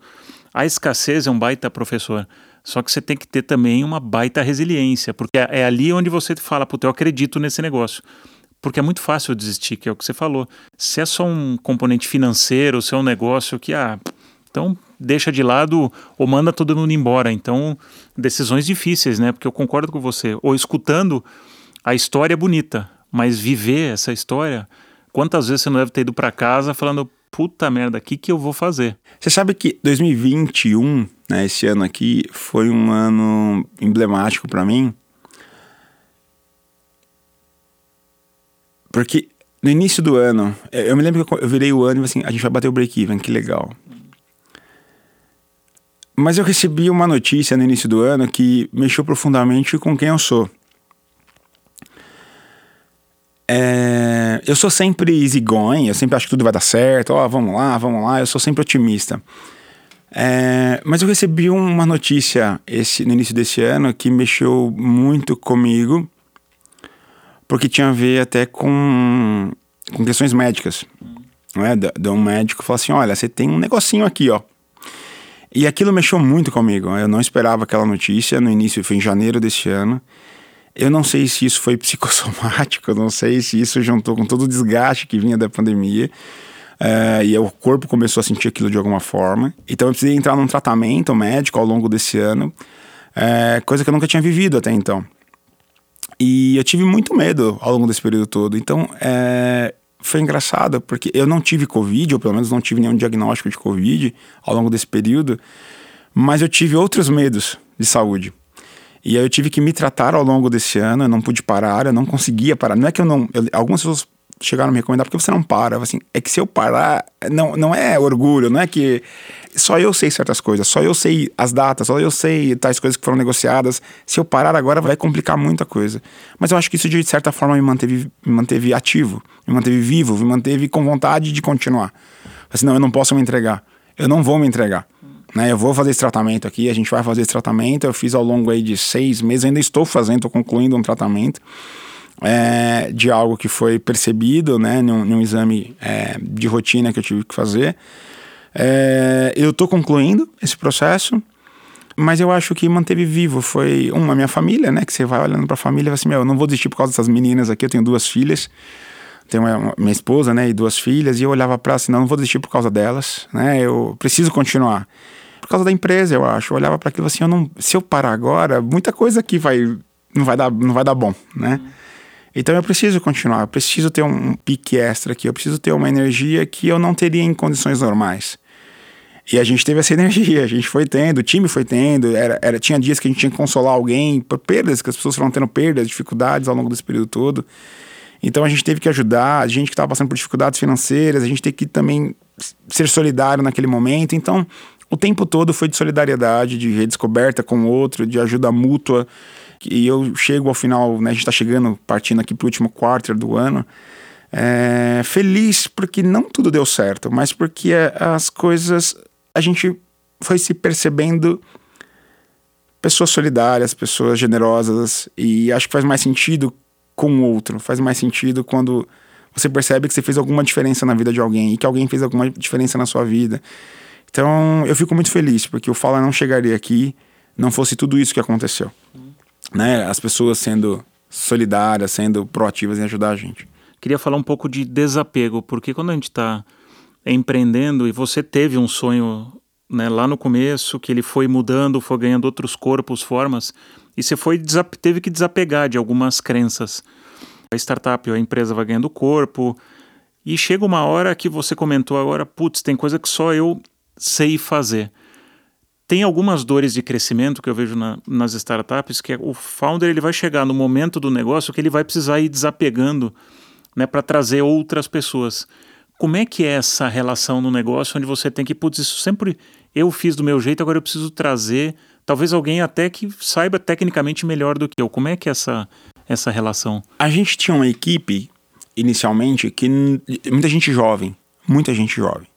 A escassez é um baita professor. Só que você tem que ter também uma baita resiliência, porque é, é ali onde você fala, puta, eu acredito nesse negócio. Porque é muito fácil desistir, que é o que você falou. Se é só um componente financeiro, se é um negócio que, ah, então deixa de lado ou manda todo mundo embora. Então, decisões difíceis, né? Porque eu concordo com você. Ou escutando a história é bonita, mas viver essa história, quantas vezes você não deve ter ido para casa falando, puta merda, o que, que eu vou fazer? Você sabe que 2021, né, esse ano aqui, foi um ano emblemático para mim. Porque no início do ano, eu me lembro que eu virei o ano e assim, a gente vai bater o break-even, que legal. Mas eu recebi uma notícia no início do ano que mexeu profundamente com quem eu sou. É, eu sou sempre easygoing, eu sempre acho que tudo vai dar certo, ó, oh, vamos lá, vamos lá, eu sou sempre otimista. É, mas eu recebi uma notícia esse, no início desse ano que mexeu muito comigo, porque tinha a ver até com, com questões médicas. É? De, de um médico falou assim: olha, você tem um negocinho aqui, ó e aquilo mexeu muito comigo. Eu não esperava aquela notícia. No início, foi em janeiro deste ano. Eu não sei se isso foi psicossomático, eu não sei se isso juntou com todo o desgaste que vinha da pandemia. É, e o corpo começou a sentir aquilo de alguma forma. Então eu precisei entrar num tratamento médico ao longo desse ano, é, coisa que eu nunca tinha vivido até então. E eu tive muito medo ao longo desse período todo. Então é, foi engraçado, porque eu não tive Covid, ou pelo menos não tive nenhum diagnóstico de Covid ao longo desse período, mas eu tive outros medos de saúde. E aí eu tive que me tratar ao longo desse ano, eu não pude parar, eu não conseguia parar. Não é que eu não. Eu, algumas pessoas chegaram a me recomendar, porque você não para? Assim, é que se eu parar, não, não é orgulho, não é que só eu sei certas coisas, só eu sei as datas, só eu sei tais coisas que foram negociadas. Se eu parar agora, vai complicar muita coisa. Mas eu acho que isso, de certa forma, me manteve, me manteve ativo, me manteve vivo, me manteve com vontade de continuar. Assim, não, eu não posso me entregar. Eu não vou me entregar. Né, eu vou fazer esse tratamento aqui, a gente vai fazer esse tratamento. Eu fiz ao longo aí de seis meses, ainda estou fazendo, estou concluindo um tratamento é, de algo que foi percebido, né, num, num exame é, de rotina que eu tive que fazer. É, eu estou concluindo esse processo, mas eu acho que manteve vivo foi uma minha família, né, que você vai olhando para a família e assim, meu, eu não vou desistir por causa dessas meninas aqui, eu tenho duas filhas, tenho uma, minha esposa, né, e duas filhas, e eu olhava para assim, não, não vou desistir por causa delas, né, eu preciso continuar. Por causa da empresa, eu acho. Eu olhava para aquilo assim, eu não, se eu parar agora, muita coisa aqui vai não vai dar, não vai dar bom, né? Então eu preciso continuar, eu preciso ter um pique extra aqui, eu preciso ter uma energia que eu não teria em condições normais. E a gente teve essa energia, a gente foi tendo, o time foi tendo, era, era, tinha dias que a gente tinha que consolar alguém por perdas, que as pessoas foram tendo perdas, dificuldades ao longo desse período todo. Então a gente teve que ajudar, a gente que estava passando por dificuldades financeiras, a gente teve que também ser solidário naquele momento. Então o tempo todo foi de solidariedade, de redescoberta com o outro, de ajuda mútua. E eu chego ao final, né, a gente está chegando, partindo aqui para o último quarto do ano, é, feliz porque não tudo deu certo, mas porque as coisas a gente foi se percebendo pessoas solidárias, pessoas generosas e acho que faz mais sentido com o outro, faz mais sentido quando você percebe que você fez alguma diferença na vida de alguém e que alguém fez alguma diferença na sua vida. Então eu fico muito feliz porque o Fala não chegaria aqui não fosse tudo isso que aconteceu, né? As pessoas sendo solidárias, sendo proativas em ajudar a gente. Queria falar um pouco de desapego, porque quando a gente está empreendendo e você teve um sonho né, lá no começo, que ele foi mudando, foi ganhando outros corpos, formas, e você foi teve que desapegar de algumas crenças. A startup, a empresa vai ganhando corpo, e chega uma hora que você comentou agora, putz, tem coisa que só eu sei fazer. Tem algumas dores de crescimento que eu vejo na, nas startups, que é, o founder ele vai chegar no momento do negócio que ele vai precisar ir desapegando né, para trazer outras pessoas. Como é que é essa relação no negócio onde você tem que, putz, isso sempre eu fiz do meu jeito, agora eu preciso trazer talvez alguém até que saiba tecnicamente melhor do que eu. Como é que é essa, essa relação? A gente tinha uma equipe, inicialmente, que muita gente jovem, muita gente jovem.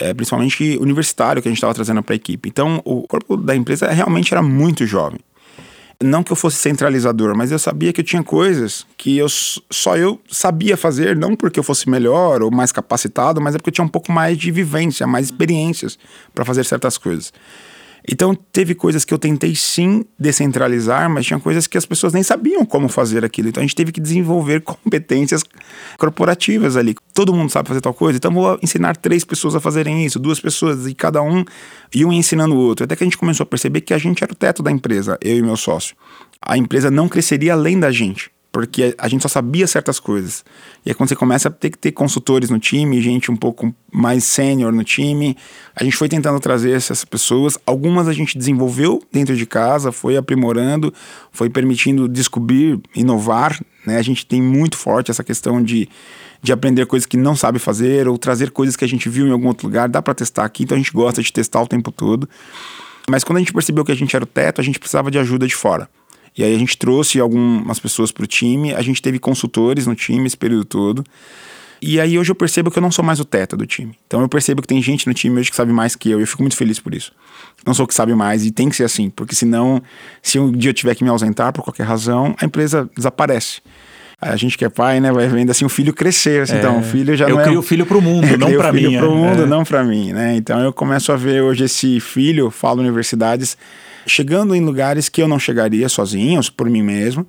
É, principalmente universitário que a gente estava trazendo para a equipe. Então, o corpo da empresa realmente era muito jovem não que eu fosse centralizador, mas eu sabia que eu tinha coisas que eu só eu sabia fazer, não porque eu fosse melhor ou mais capacitado, mas é porque eu tinha um pouco mais de vivência, mais experiências para fazer certas coisas. Então, teve coisas que eu tentei sim descentralizar, mas tinha coisas que as pessoas nem sabiam como fazer aquilo. Então, a gente teve que desenvolver competências corporativas ali. Todo mundo sabe fazer tal coisa, então vou ensinar três pessoas a fazerem isso, duas pessoas, e cada um e um ensinando o outro. Até que a gente começou a perceber que a gente era o teto da empresa, eu e meu sócio. A empresa não cresceria além da gente porque a gente só sabia certas coisas. E aí quando você começa a ter que ter consultores no time, gente um pouco mais sênior no time, a gente foi tentando trazer essas pessoas. Algumas a gente desenvolveu dentro de casa, foi aprimorando, foi permitindo descobrir, inovar. Né? A gente tem muito forte essa questão de, de aprender coisas que não sabe fazer ou trazer coisas que a gente viu em algum outro lugar. Dá para testar aqui, então a gente gosta de testar o tempo todo. Mas quando a gente percebeu que a gente era o teto, a gente precisava de ajuda de fora. E aí a gente trouxe algumas pessoas para o time, a gente teve consultores no time esse período todo. E aí hoje eu percebo que eu não sou mais o teta do time. Então eu percebo que tem gente no time hoje que sabe mais que eu e eu fico muito feliz por isso. Não sou o que sabe mais e tem que ser assim, porque senão, se um dia eu tiver que me ausentar por qualquer razão, a empresa desaparece. A gente que é pai, né, vai vendo assim o filho crescer. Assim, é, então, o filho já eu não é. Eu crio o filho para o mundo, não para mim. Eu crio o filho para o mundo, é. não para mim, né? Então eu começo a ver hoje esse filho, falo universidades, chegando em lugares que eu não chegaria sozinho, por mim mesmo.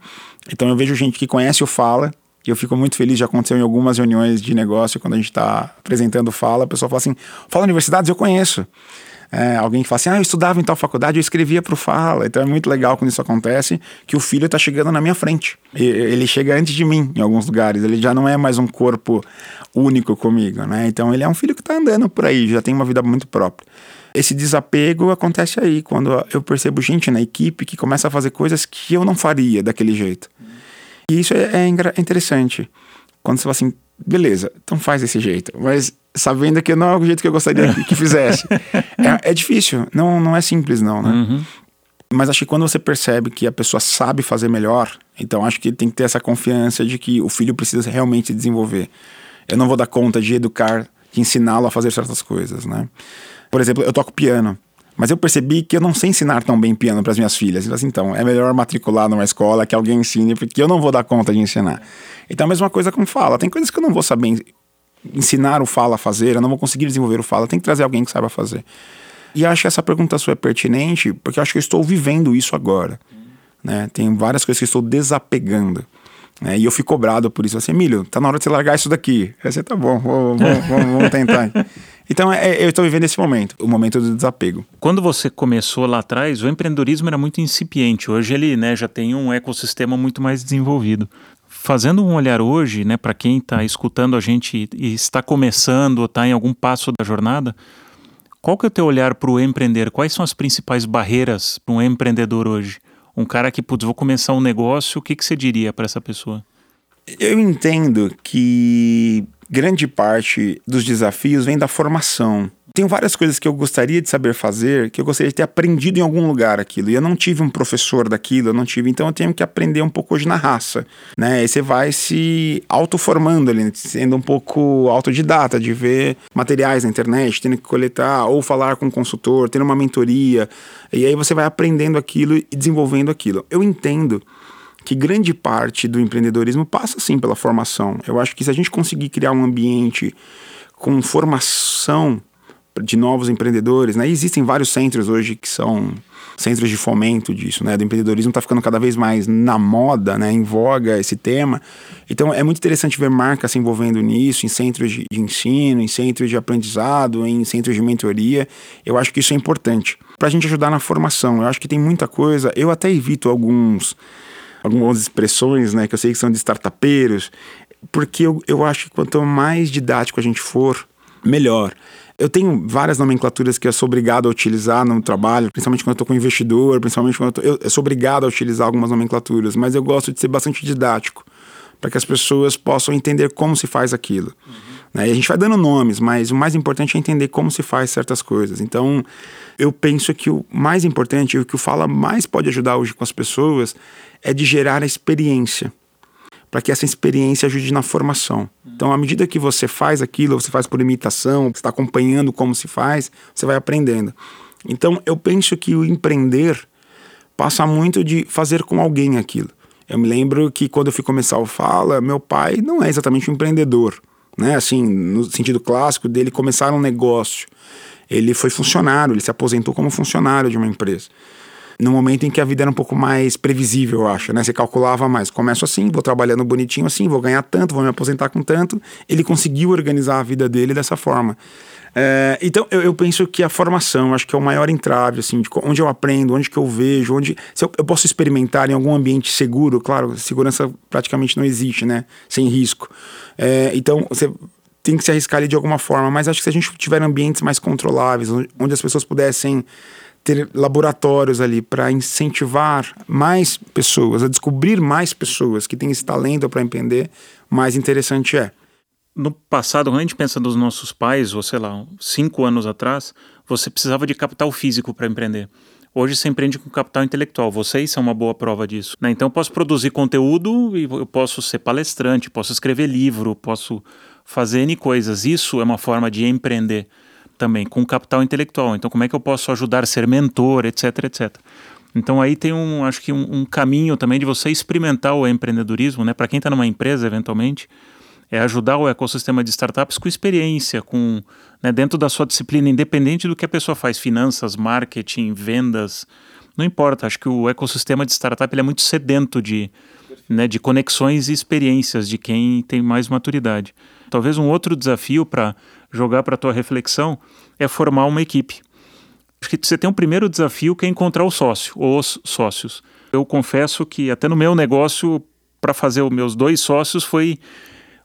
Então eu vejo gente que conhece o Fala, e eu fico muito feliz, já aconteceu em algumas reuniões de negócio, quando a gente está apresentando Fala, a pessoa fala assim, Fala Universidades, eu conheço. É, alguém que fala assim, ah, eu estudava em tal faculdade, eu escrevia para o Fala. Então é muito legal quando isso acontece, que o filho está chegando na minha frente. Ele chega antes de mim em alguns lugares, ele já não é mais um corpo único comigo, né? Então ele é um filho que está andando por aí, já tem uma vida muito própria. Esse desapego acontece aí, quando eu percebo gente na equipe que começa a fazer coisas que eu não faria daquele jeito. E isso é, é interessante. Quando você fala assim, beleza, então faz desse jeito, mas sabendo que não é o jeito que eu gostaria que, que fizesse. é, é, difícil, não, não é simples não, né? Uhum. Mas acho que quando você percebe que a pessoa sabe fazer melhor, então acho que tem que ter essa confiança de que o filho precisa realmente desenvolver. Eu não vou dar conta de educar, de ensiná-lo a fazer certas coisas, né? Por exemplo, eu toco piano. Mas eu percebi que eu não sei ensinar tão bem piano para as minhas filhas. Assim, então, é melhor matricular numa escola que alguém ensine, porque eu não vou dar conta de ensinar. Então, a mesma coisa com fala. Tem coisas que eu não vou saber ensinar o fala a fazer, eu não vou conseguir desenvolver o fala. Tem que trazer alguém que saiba fazer. E acho que essa pergunta sua é pertinente, porque acho que eu estou vivendo isso agora. Né? Tem várias coisas que eu estou desapegando. Né? E eu fui cobrado por isso. Assim, Emílio, tá na hora de você largar isso daqui. Aí você, tá bom, vamos, vamos tentar. Então é, eu estou vivendo esse momento, o momento do desapego. Quando você começou lá atrás, o empreendedorismo era muito incipiente. Hoje ele né, já tem um ecossistema muito mais desenvolvido. Fazendo um olhar hoje, né, para quem está escutando a gente e está começando ou está em algum passo da jornada, qual que é o teu olhar para o empreender? Quais são as principais barreiras para um empreendedor hoje? Um cara que, putz, vou começar um negócio, o que, que você diria para essa pessoa? Eu entendo que grande parte dos desafios vem da formação. Tem várias coisas que eu gostaria de saber fazer, que eu gostaria de ter aprendido em algum lugar aquilo. E eu não tive um professor daquilo, eu não tive, então eu tenho que aprender um pouco hoje na raça, né? E você vai se autoformando ali, sendo um pouco autodidata, de ver materiais na internet, tendo que coletar ou falar com um consultor, tendo uma mentoria. E aí você vai aprendendo aquilo e desenvolvendo aquilo. Eu entendo que grande parte do empreendedorismo passa sim pela formação. Eu acho que se a gente conseguir criar um ambiente com formação de novos empreendedores, né? Existem vários centros hoje que são centros de fomento disso, né? Do empreendedorismo está ficando cada vez mais na moda, né? Em voga esse tema. Então é muito interessante ver marcas se envolvendo nisso, em centros de, de ensino, em centros de aprendizado, em centros de mentoria. Eu acho que isso é importante para a gente ajudar na formação. Eu acho que tem muita coisa. Eu até evito alguns algumas expressões, né? Que eu sei que são de startupeiros, porque eu, eu acho que quanto mais didático a gente for, melhor. Eu tenho várias nomenclaturas que eu sou obrigado a utilizar no trabalho, principalmente quando eu estou com investidor, principalmente quando eu, tô, eu, sou obrigado a utilizar algumas nomenclaturas, mas eu gosto de ser bastante didático, para que as pessoas possam entender como se faz aquilo. Uhum. Né? E a gente vai dando nomes, mas o mais importante é entender como se faz certas coisas. Então, eu penso que o mais importante, o que o Fala mais pode ajudar hoje com as pessoas, é de gerar a experiência para que essa experiência ajude na formação. Então, à medida que você faz aquilo, você faz por imitação, você está acompanhando como se faz, você vai aprendendo. Então, eu penso que o empreender passa muito de fazer com alguém aquilo. Eu me lembro que quando eu fui começar o Fala, meu pai não é exatamente um empreendedor, né? Assim, no sentido clássico dele começar um negócio. Ele foi funcionário, ele se aposentou como funcionário de uma empresa no momento em que a vida era um pouco mais previsível, eu acho, né? Você calculava mais. Começo assim, vou trabalhando bonitinho assim, vou ganhar tanto, vou me aposentar com tanto. Ele conseguiu organizar a vida dele dessa forma. É, então, eu, eu, penso que a formação, acho que é o maior entrave, assim, de onde eu aprendo, onde que eu vejo, onde se eu, eu posso experimentar em algum ambiente seguro, claro, segurança praticamente não existe, né? Sem risco. É, então, você tem que se arriscar ali de alguma forma, mas acho que se a gente tiver ambientes mais controláveis, onde as pessoas pudessem ter laboratórios ali para incentivar mais pessoas, a descobrir mais pessoas que têm esse talento para empreender, mais interessante é. No passado, quando a gente pensa nos nossos pais, ou sei lá, cinco anos atrás, você precisava de capital físico para empreender. Hoje você empreende com capital intelectual. Vocês são uma boa prova disso. Né? Então eu posso produzir conteúdo e eu posso ser palestrante, posso escrever livro, posso fazer N coisas. Isso é uma forma de empreender também, com capital intelectual. Então, como é que eu posso ajudar a ser mentor, etc, etc. Então aí tem um, acho que um, um caminho também de você experimentar o empreendedorismo, né? Para quem está numa empresa, eventualmente, é ajudar o ecossistema de startups com experiência, com né, dentro da sua disciplina, independente do que a pessoa faz, finanças, marketing, vendas, não importa. Acho que o ecossistema de startup é muito sedento de, né, de conexões e experiências de quem tem mais maturidade. Talvez um outro desafio para jogar para tua reflexão é formar uma equipe. Acho que você tem um primeiro desafio que é encontrar o sócio, ou os sócios. Eu confesso que até no meu negócio, para fazer os meus dois sócios, foi.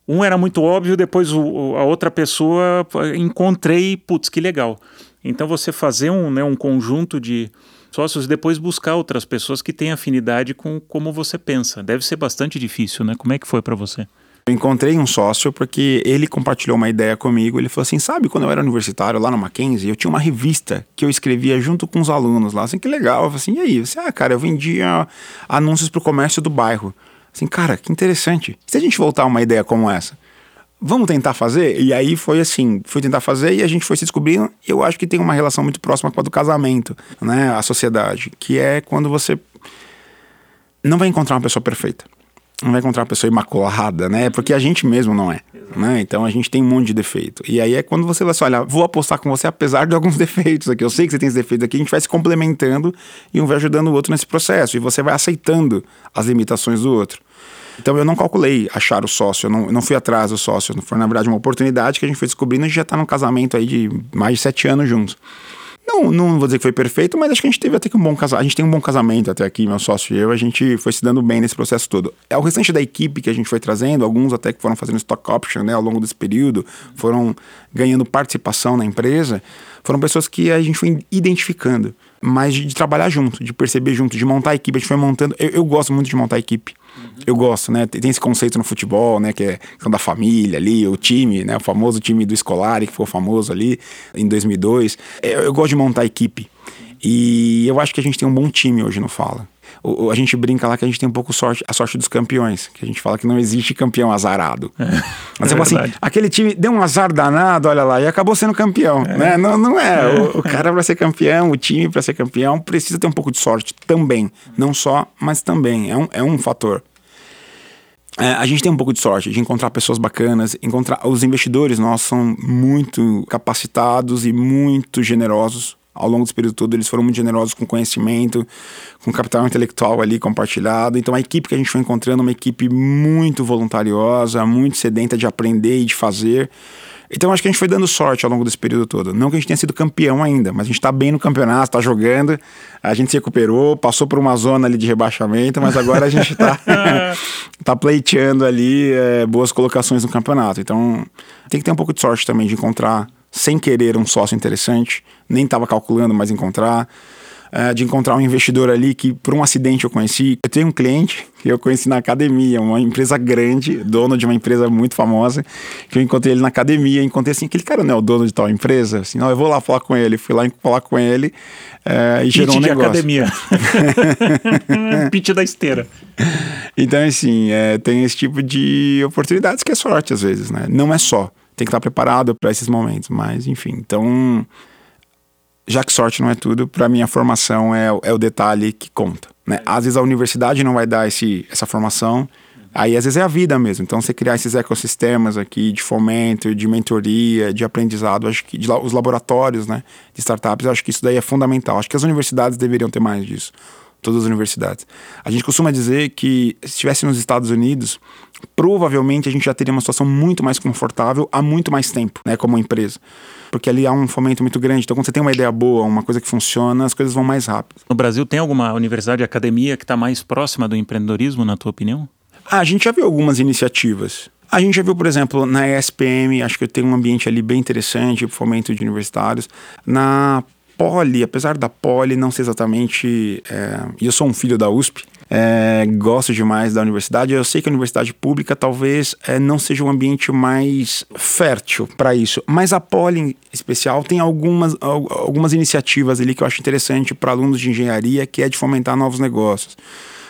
Um era muito óbvio, depois o, a outra pessoa encontrei, putz, que legal. Então você fazer um, né, um conjunto de sócios e depois buscar outras pessoas que têm afinidade com como você pensa. Deve ser bastante difícil, né? Como é que foi para você? Eu encontrei um sócio porque ele compartilhou uma ideia comigo. Ele falou assim: sabe, quando eu era universitário lá no Mackenzie, eu tinha uma revista que eu escrevia junto com os alunos lá. Assim, que legal. Eu falei assim: e aí? Você, ah, cara, eu vendia anúncios para o comércio do bairro. Assim, cara, que interessante. Se a gente voltar a uma ideia como essa, vamos tentar fazer? E aí foi assim: fui tentar fazer e a gente foi se descobrindo. Eu acho que tem uma relação muito próxima com a do casamento, né? A sociedade, que é quando você não vai encontrar uma pessoa perfeita não vai encontrar uma pessoa imaculada, né? Porque a gente mesmo não é. Né? Então a gente tem um monte de defeito. E aí é quando você vai assim, olha, vou apostar com você apesar de alguns defeitos aqui. Eu sei que você tem esses defeitos aqui, a gente vai se complementando e um vai ajudando o outro nesse processo. E você vai aceitando as limitações do outro. Então eu não calculei achar o sócio, eu não, eu não fui atrás do sócio. Foi, na verdade, uma oportunidade que a gente foi descobrindo e já está num casamento aí de mais de sete anos juntos. Não, não vou dizer que foi perfeito, mas acho que a gente teve até que um bom casamento. A gente tem um bom casamento até aqui, meu sócio e eu. A gente foi se dando bem nesse processo todo. É o restante da equipe que a gente foi trazendo, alguns até que foram fazendo stock option né, ao longo desse período, foram ganhando participação na empresa. Foram pessoas que a gente foi identificando, mas de, de trabalhar junto, de perceber junto, de montar a equipe. A gente foi montando. Eu, eu gosto muito de montar a equipe. Uhum. Eu gosto, né? Tem esse conceito no futebol, né? Que é questão da família ali, o time, né? O famoso time do escolar que ficou famoso ali em 2002. Eu, eu gosto de montar a equipe. E eu acho que a gente tem um bom time hoje no Fala. O, a gente brinca lá que a gente tem um pouco sorte, a sorte dos campeões, que a gente fala que não existe campeão azarado. É, Mas é assim, aquele time deu um azar danado, olha lá, e acabou sendo campeão, é. né? Não, não é. é. O, o cara para ser campeão, o time para ser campeão precisa ter um pouco de sorte também, não só, mas também é um, é um fator. É, a gente tem um pouco de sorte de encontrar pessoas bacanas, encontrar os investidores nossos são muito capacitados e muito generosos ao longo desse período todo, eles foram muito generosos com conhecimento, com capital intelectual ali compartilhado. Então, a equipe que a gente foi encontrando é uma equipe muito voluntariosa, muito sedenta de aprender e de fazer. Então, acho que a gente foi dando sorte ao longo desse período todo. Não que a gente tenha sido campeão ainda, mas a gente está bem no campeonato, está jogando, a gente se recuperou, passou por uma zona ali de rebaixamento, mas agora a gente está tá pleiteando ali é, boas colocações no campeonato. Então, tem que ter um pouco de sorte também de encontrar sem querer um sócio interessante, nem estava calculando mais encontrar. Uh, de encontrar um investidor ali que por um acidente eu conheci. Eu tenho um cliente que eu conheci na academia, uma empresa grande, dono de uma empresa muito famosa, que eu encontrei ele na academia, encontrei assim, aquele cara não é o dono de tal empresa? Assim, não, eu vou lá falar com ele. Fui lá falar com ele uh, e gerou um de negócio. academia. Pitch da esteira. Então, assim, é, tem esse tipo de oportunidades que é sorte às vezes, né? Não é só tem que estar preparado para esses momentos. Mas, enfim, então, já que sorte não é tudo, para mim a formação é, é, o detalhe que conta. Né? Às vezes a universidade não vai dar esse, essa formação, aí às vezes é a vida mesmo. Então, você criar esses ecossistemas aqui de fomento, de mentoria, de aprendizado, acho que de, os laboratórios né, de startups, acho que isso daí é fundamental. Acho que as universidades deveriam ter mais disso todas as universidades. A gente costuma dizer que se estivesse nos Estados Unidos, provavelmente a gente já teria uma situação muito mais confortável há muito mais tempo, né, como empresa. Porque ali há um fomento muito grande. Então, quando você tem uma ideia boa, uma coisa que funciona, as coisas vão mais rápido. No Brasil, tem alguma universidade, academia que está mais próxima do empreendedorismo, na tua opinião? Ah, a gente já viu algumas iniciativas. A gente já viu, por exemplo, na ESPM, acho que tem um ambiente ali bem interessante, fomento de universitários. Na Poli, apesar da Poli não ser exatamente. É, eu sou um filho da USP, é, gosto demais da universidade. Eu sei que a universidade pública talvez é, não seja um ambiente mais fértil para isso, mas a Poli em especial tem algumas, algumas iniciativas ali que eu acho interessante para alunos de engenharia, que é de fomentar novos negócios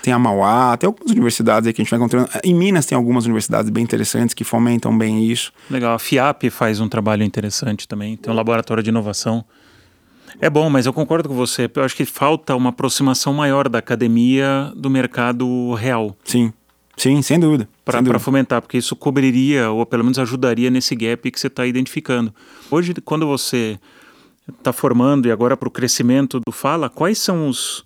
tem a Mauá, tem algumas universidades aí que a gente vai encontrando. Em Minas tem algumas universidades bem interessantes que fomentam bem isso. Legal, a FIAP faz um trabalho interessante também, tem um laboratório de inovação. É bom, mas eu concordo com você. Eu acho que falta uma aproximação maior da academia do mercado real. Sim. Sim, sem dúvida. Para fomentar, porque isso cobriria, ou pelo menos ajudaria nesse gap que você está identificando. Hoje, quando você está formando e agora para o crescimento do Fala, quais são os,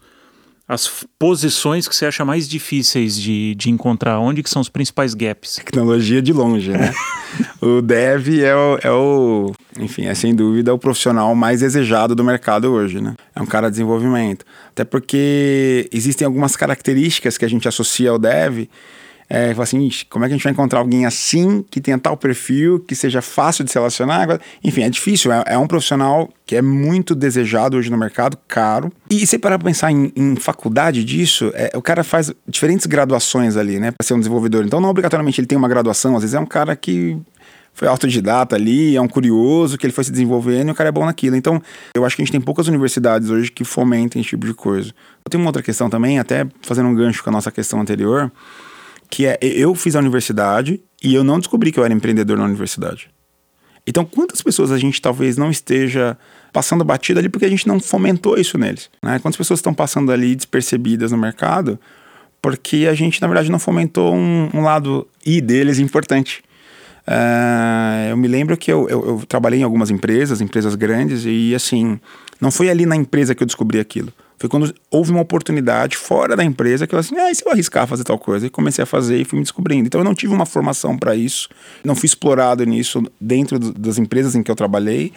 as posições que você acha mais difíceis de, de encontrar? Onde que são os principais gaps? Tecnologia de longe, né? o dev é o, é o, enfim, é sem dúvida o profissional mais desejado do mercado hoje, né? É um cara de desenvolvimento. Até porque existem algumas características que a gente associa ao dev é, assim, como é que a gente vai encontrar alguém assim, que tenha tal perfil, que seja fácil de se relacionar? Enfim, é difícil, é, é um profissional que é muito desejado hoje no mercado, caro. E se parar para pensar em, em, faculdade disso, é, o cara faz diferentes graduações ali, né, para ser um desenvolvedor. Então, não obrigatoriamente ele tem uma graduação, às vezes é um cara que foi autodidata ali, é um curioso, que ele foi se desenvolvendo e o cara é bom naquilo. Então, eu acho que a gente tem poucas universidades hoje que fomentem esse tipo de coisa. Eu tenho uma outra questão também, até fazendo um gancho com a nossa questão anterior, que é eu fiz a universidade e eu não descobri que eu era empreendedor na universidade. Então, quantas pessoas a gente talvez não esteja passando batida ali porque a gente não fomentou isso neles? Né? Quantas pessoas estão passando ali despercebidas no mercado porque a gente, na verdade, não fomentou um, um lado I deles importante. Uh, eu me lembro que eu, eu, eu, trabalhei em algumas empresas, empresas grandes, e assim, não foi ali na empresa que eu descobri aquilo. Foi quando houve uma oportunidade fora da empresa que eu assim, ah, e se eu arriscar fazer tal coisa? E comecei a fazer e fui me descobrindo. Então eu não tive uma formação para isso, não fui explorado nisso dentro das empresas em que eu trabalhei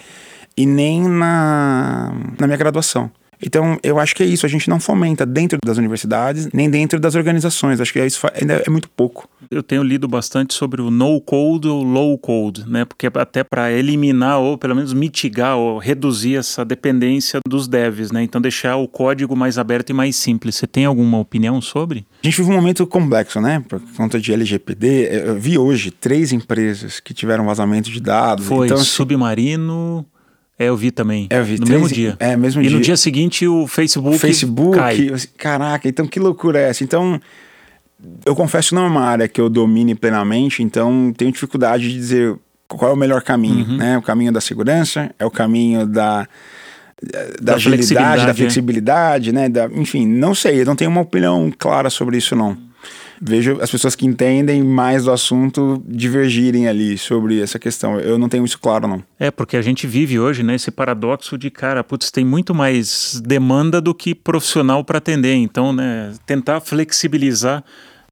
e nem na, na minha graduação. Então, eu acho que é isso. A gente não fomenta dentro das universidades, nem dentro das organizações. Acho que isso ainda é muito pouco. Eu tenho lido bastante sobre o no code ou low code, né? Porque até para eliminar ou pelo menos mitigar ou reduzir essa dependência dos devs, né? Então deixar o código mais aberto e mais simples. Você tem alguma opinião sobre? A gente vive um momento complexo, né? Por conta de LGPD. Eu vi hoje três empresas que tiveram vazamento de dados. Foi então, Submarino, é, eu vi também. É, eu vi no três, mesmo dia. É, mesmo e dia. no dia seguinte o Facebook, Facebook cai. Caraca, então que loucura é essa? Então, eu confesso não é uma área que eu domine plenamente, então tenho dificuldade de dizer qual é o melhor caminho, uhum. né? O caminho da segurança, é o caminho da da, da agilidade, flexibilidade, da flexibilidade, é. né? Da, enfim, não sei, eu não tenho uma opinião clara sobre isso não vejo as pessoas que entendem mais do assunto divergirem ali sobre essa questão. Eu não tenho isso claro, não. É, porque a gente vive hoje, né, esse paradoxo de, cara, putz, tem muito mais demanda do que profissional para atender. Então, né, tentar flexibilizar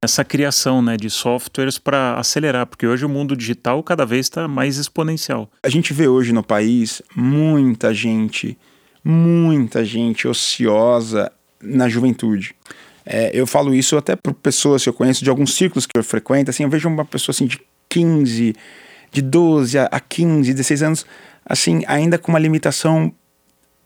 essa criação né, de softwares para acelerar, porque hoje o mundo digital cada vez está mais exponencial. A gente vê hoje no país muita gente, muita gente ociosa na juventude. É, eu falo isso até para pessoas que eu conheço de alguns círculos que eu frequento, assim, eu vejo uma pessoa assim de 15, de 12 a 15, 16 anos, assim, ainda com uma limitação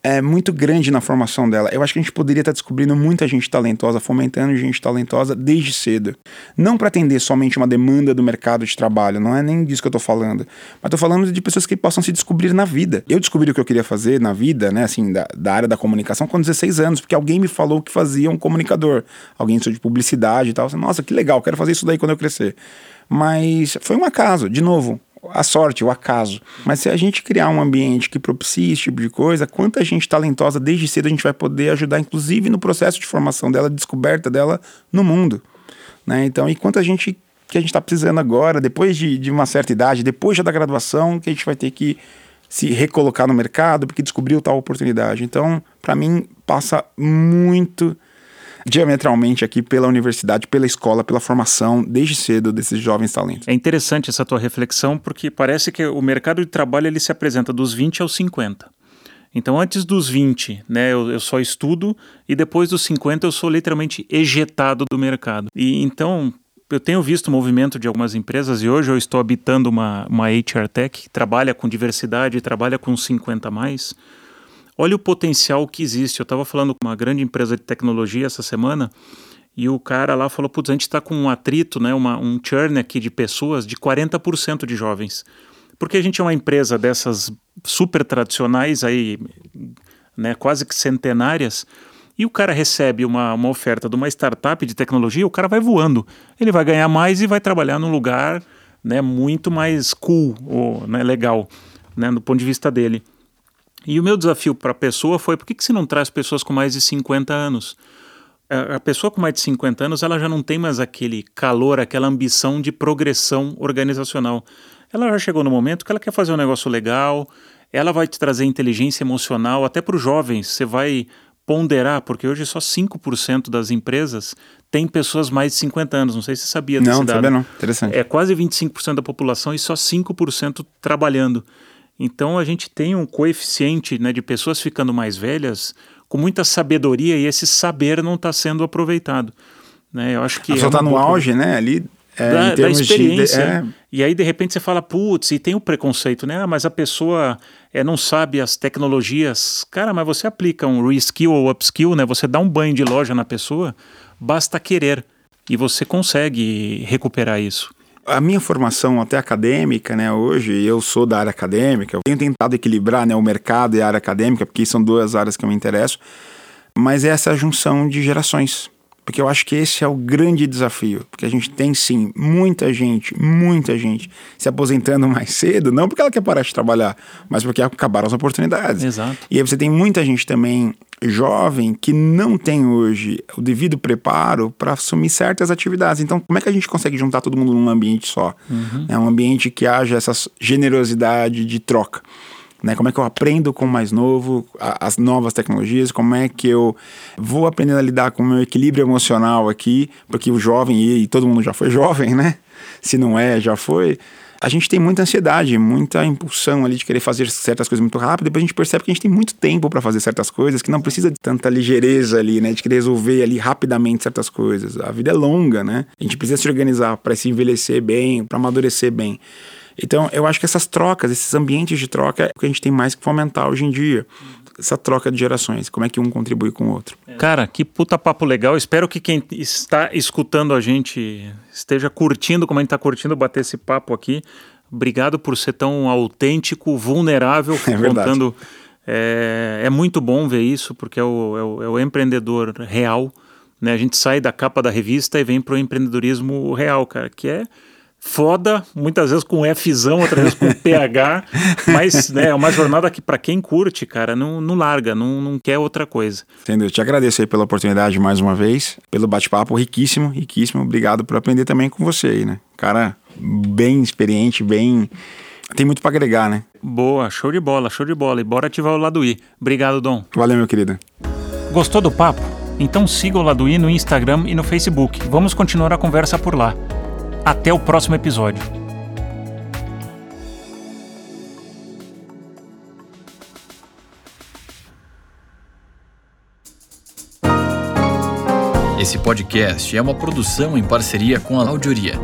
é, muito grande na formação dela. Eu acho que a gente poderia estar descobrindo muita gente talentosa, fomentando gente talentosa desde cedo. Não para atender somente uma demanda do mercado de trabalho, não é nem disso que eu estou falando. Mas estou falando de pessoas que possam se descobrir na vida. Eu descobri o que eu queria fazer na vida, né, assim, da, da área da comunicação com 16 anos, porque alguém me falou que fazia um comunicador. Alguém de publicidade e tal. Nossa, que legal, quero fazer isso daí quando eu crescer. Mas foi um acaso, de novo, a sorte, o acaso. Mas se a gente criar um ambiente que propicie esse tipo de coisa, quanta gente talentosa desde cedo a gente vai poder ajudar, inclusive no processo de formação dela, de descoberta dela no mundo. Né? Então, e quanta gente que a gente está precisando agora, depois de, de uma certa idade, depois já da graduação, que a gente vai ter que se recolocar no mercado porque descobriu tal oportunidade. Então, para mim, passa muito diametralmente aqui pela universidade, pela escola, pela formação desde cedo desses jovens talentos. É interessante essa tua reflexão porque parece que o mercado de trabalho ele se apresenta dos 20 aos 50. Então, antes dos 20, né, eu, eu, só estudo e depois dos 50 eu sou literalmente ejetado do mercado. E então, eu tenho visto o movimento de algumas empresas e hoje eu estou habitando uma, uma HR Tech que trabalha com diversidade, trabalha com 50 mais. Olha o potencial que existe. Eu estava falando com uma grande empresa de tecnologia essa semana e o cara lá falou: Putz, a gente está com um atrito, né, uma, um churn aqui de pessoas de 40% de jovens. Porque a gente é uma empresa dessas super tradicionais, aí, né, quase que centenárias, e o cara recebe uma, uma oferta de uma startup de tecnologia, o cara vai voando. Ele vai ganhar mais e vai trabalhar num lugar né, muito mais cool, ou, né, legal, né, do ponto de vista dele. E o meu desafio para a pessoa foi: por que, que você não traz pessoas com mais de 50 anos? A pessoa com mais de 50 anos ela já não tem mais aquele calor, aquela ambição de progressão organizacional. Ela já chegou no momento que ela quer fazer um negócio legal, ela vai te trazer inteligência emocional, até para os jovens. Você vai ponderar, porque hoje só 5% das empresas têm pessoas mais de 50 anos. Não sei se você sabia desse não. Não, sabia não. Interessante. É quase 25% da população e só 5% trabalhando. Então a gente tem um coeficiente né, de pessoas ficando mais velhas com muita sabedoria e esse saber não está sendo aproveitado. Né? Eu acho que. A pessoa está é um no auge, né? Ali. É, da, da, experiência. De, é... E aí, de repente, você fala, putz, e tem o preconceito, né? Ah, mas a pessoa é, não sabe as tecnologias. Cara, mas você aplica um reskill ou upskill, né? Você dá um banho de loja na pessoa, basta querer. E você consegue recuperar isso a minha formação até acadêmica, né, hoje, eu sou da área acadêmica, eu tenho tentado equilibrar, né, o mercado e a área acadêmica, porque são duas áreas que eu me interesso, mas é essa junção de gerações. Porque eu acho que esse é o grande desafio. Porque a gente tem sim muita gente, muita gente se aposentando mais cedo, não porque ela quer parar de trabalhar, mas porque acabaram as oportunidades. Exato. E aí você tem muita gente também jovem que não tem hoje o devido preparo para assumir certas atividades. Então, como é que a gente consegue juntar todo mundo num ambiente só? Uhum. É um ambiente que haja essa generosidade de troca. Né? Como é que eu aprendo com o mais novo, a, as novas tecnologias, como é que eu vou aprendendo a lidar com o meu equilíbrio emocional aqui, porque o jovem, e, e todo mundo já foi jovem, né? Se não é, já foi a gente tem muita ansiedade, muita impulsão ali de querer fazer certas coisas muito rápido, depois a gente percebe que a gente tem muito tempo para fazer certas coisas, que não precisa de tanta ligeireza ali, né, de querer resolver ali rapidamente certas coisas. A vida é longa, né? A gente precisa se organizar para se envelhecer bem, para amadurecer bem. Então, eu acho que essas trocas, esses ambientes de troca é o que a gente tem mais que fomentar hoje em dia essa troca de gerações, como é que um contribui com o outro. Cara, que puta papo legal. Espero que quem está escutando a gente esteja curtindo como a gente está curtindo bater esse papo aqui. Obrigado por ser tão autêntico, vulnerável, é contando. É, é, muito bom ver isso, porque é o, é o, é o empreendedor real. Né? A gente sai da capa da revista e vem para o empreendedorismo real, cara, que é foda, muitas vezes com Fzão, outras vezes com PH, mas né, é uma jornada que para quem curte, cara, não, não larga, não, não quer outra coisa. Entendeu? Te agradeço aí pela oportunidade mais uma vez, pelo bate-papo riquíssimo, riquíssimo. Obrigado por aprender também com você aí, né? Cara, bem experiente, bem... Tem muito para agregar, né? Boa, show de bola, show de bola. E bora ativar o lado I. Obrigado, Dom. Valeu, meu querido. Gostou do papo? Então siga o lado I no Instagram e no Facebook. Vamos continuar a conversa por lá. Até o próximo episódio. Esse podcast é uma produção em parceria com a Audioria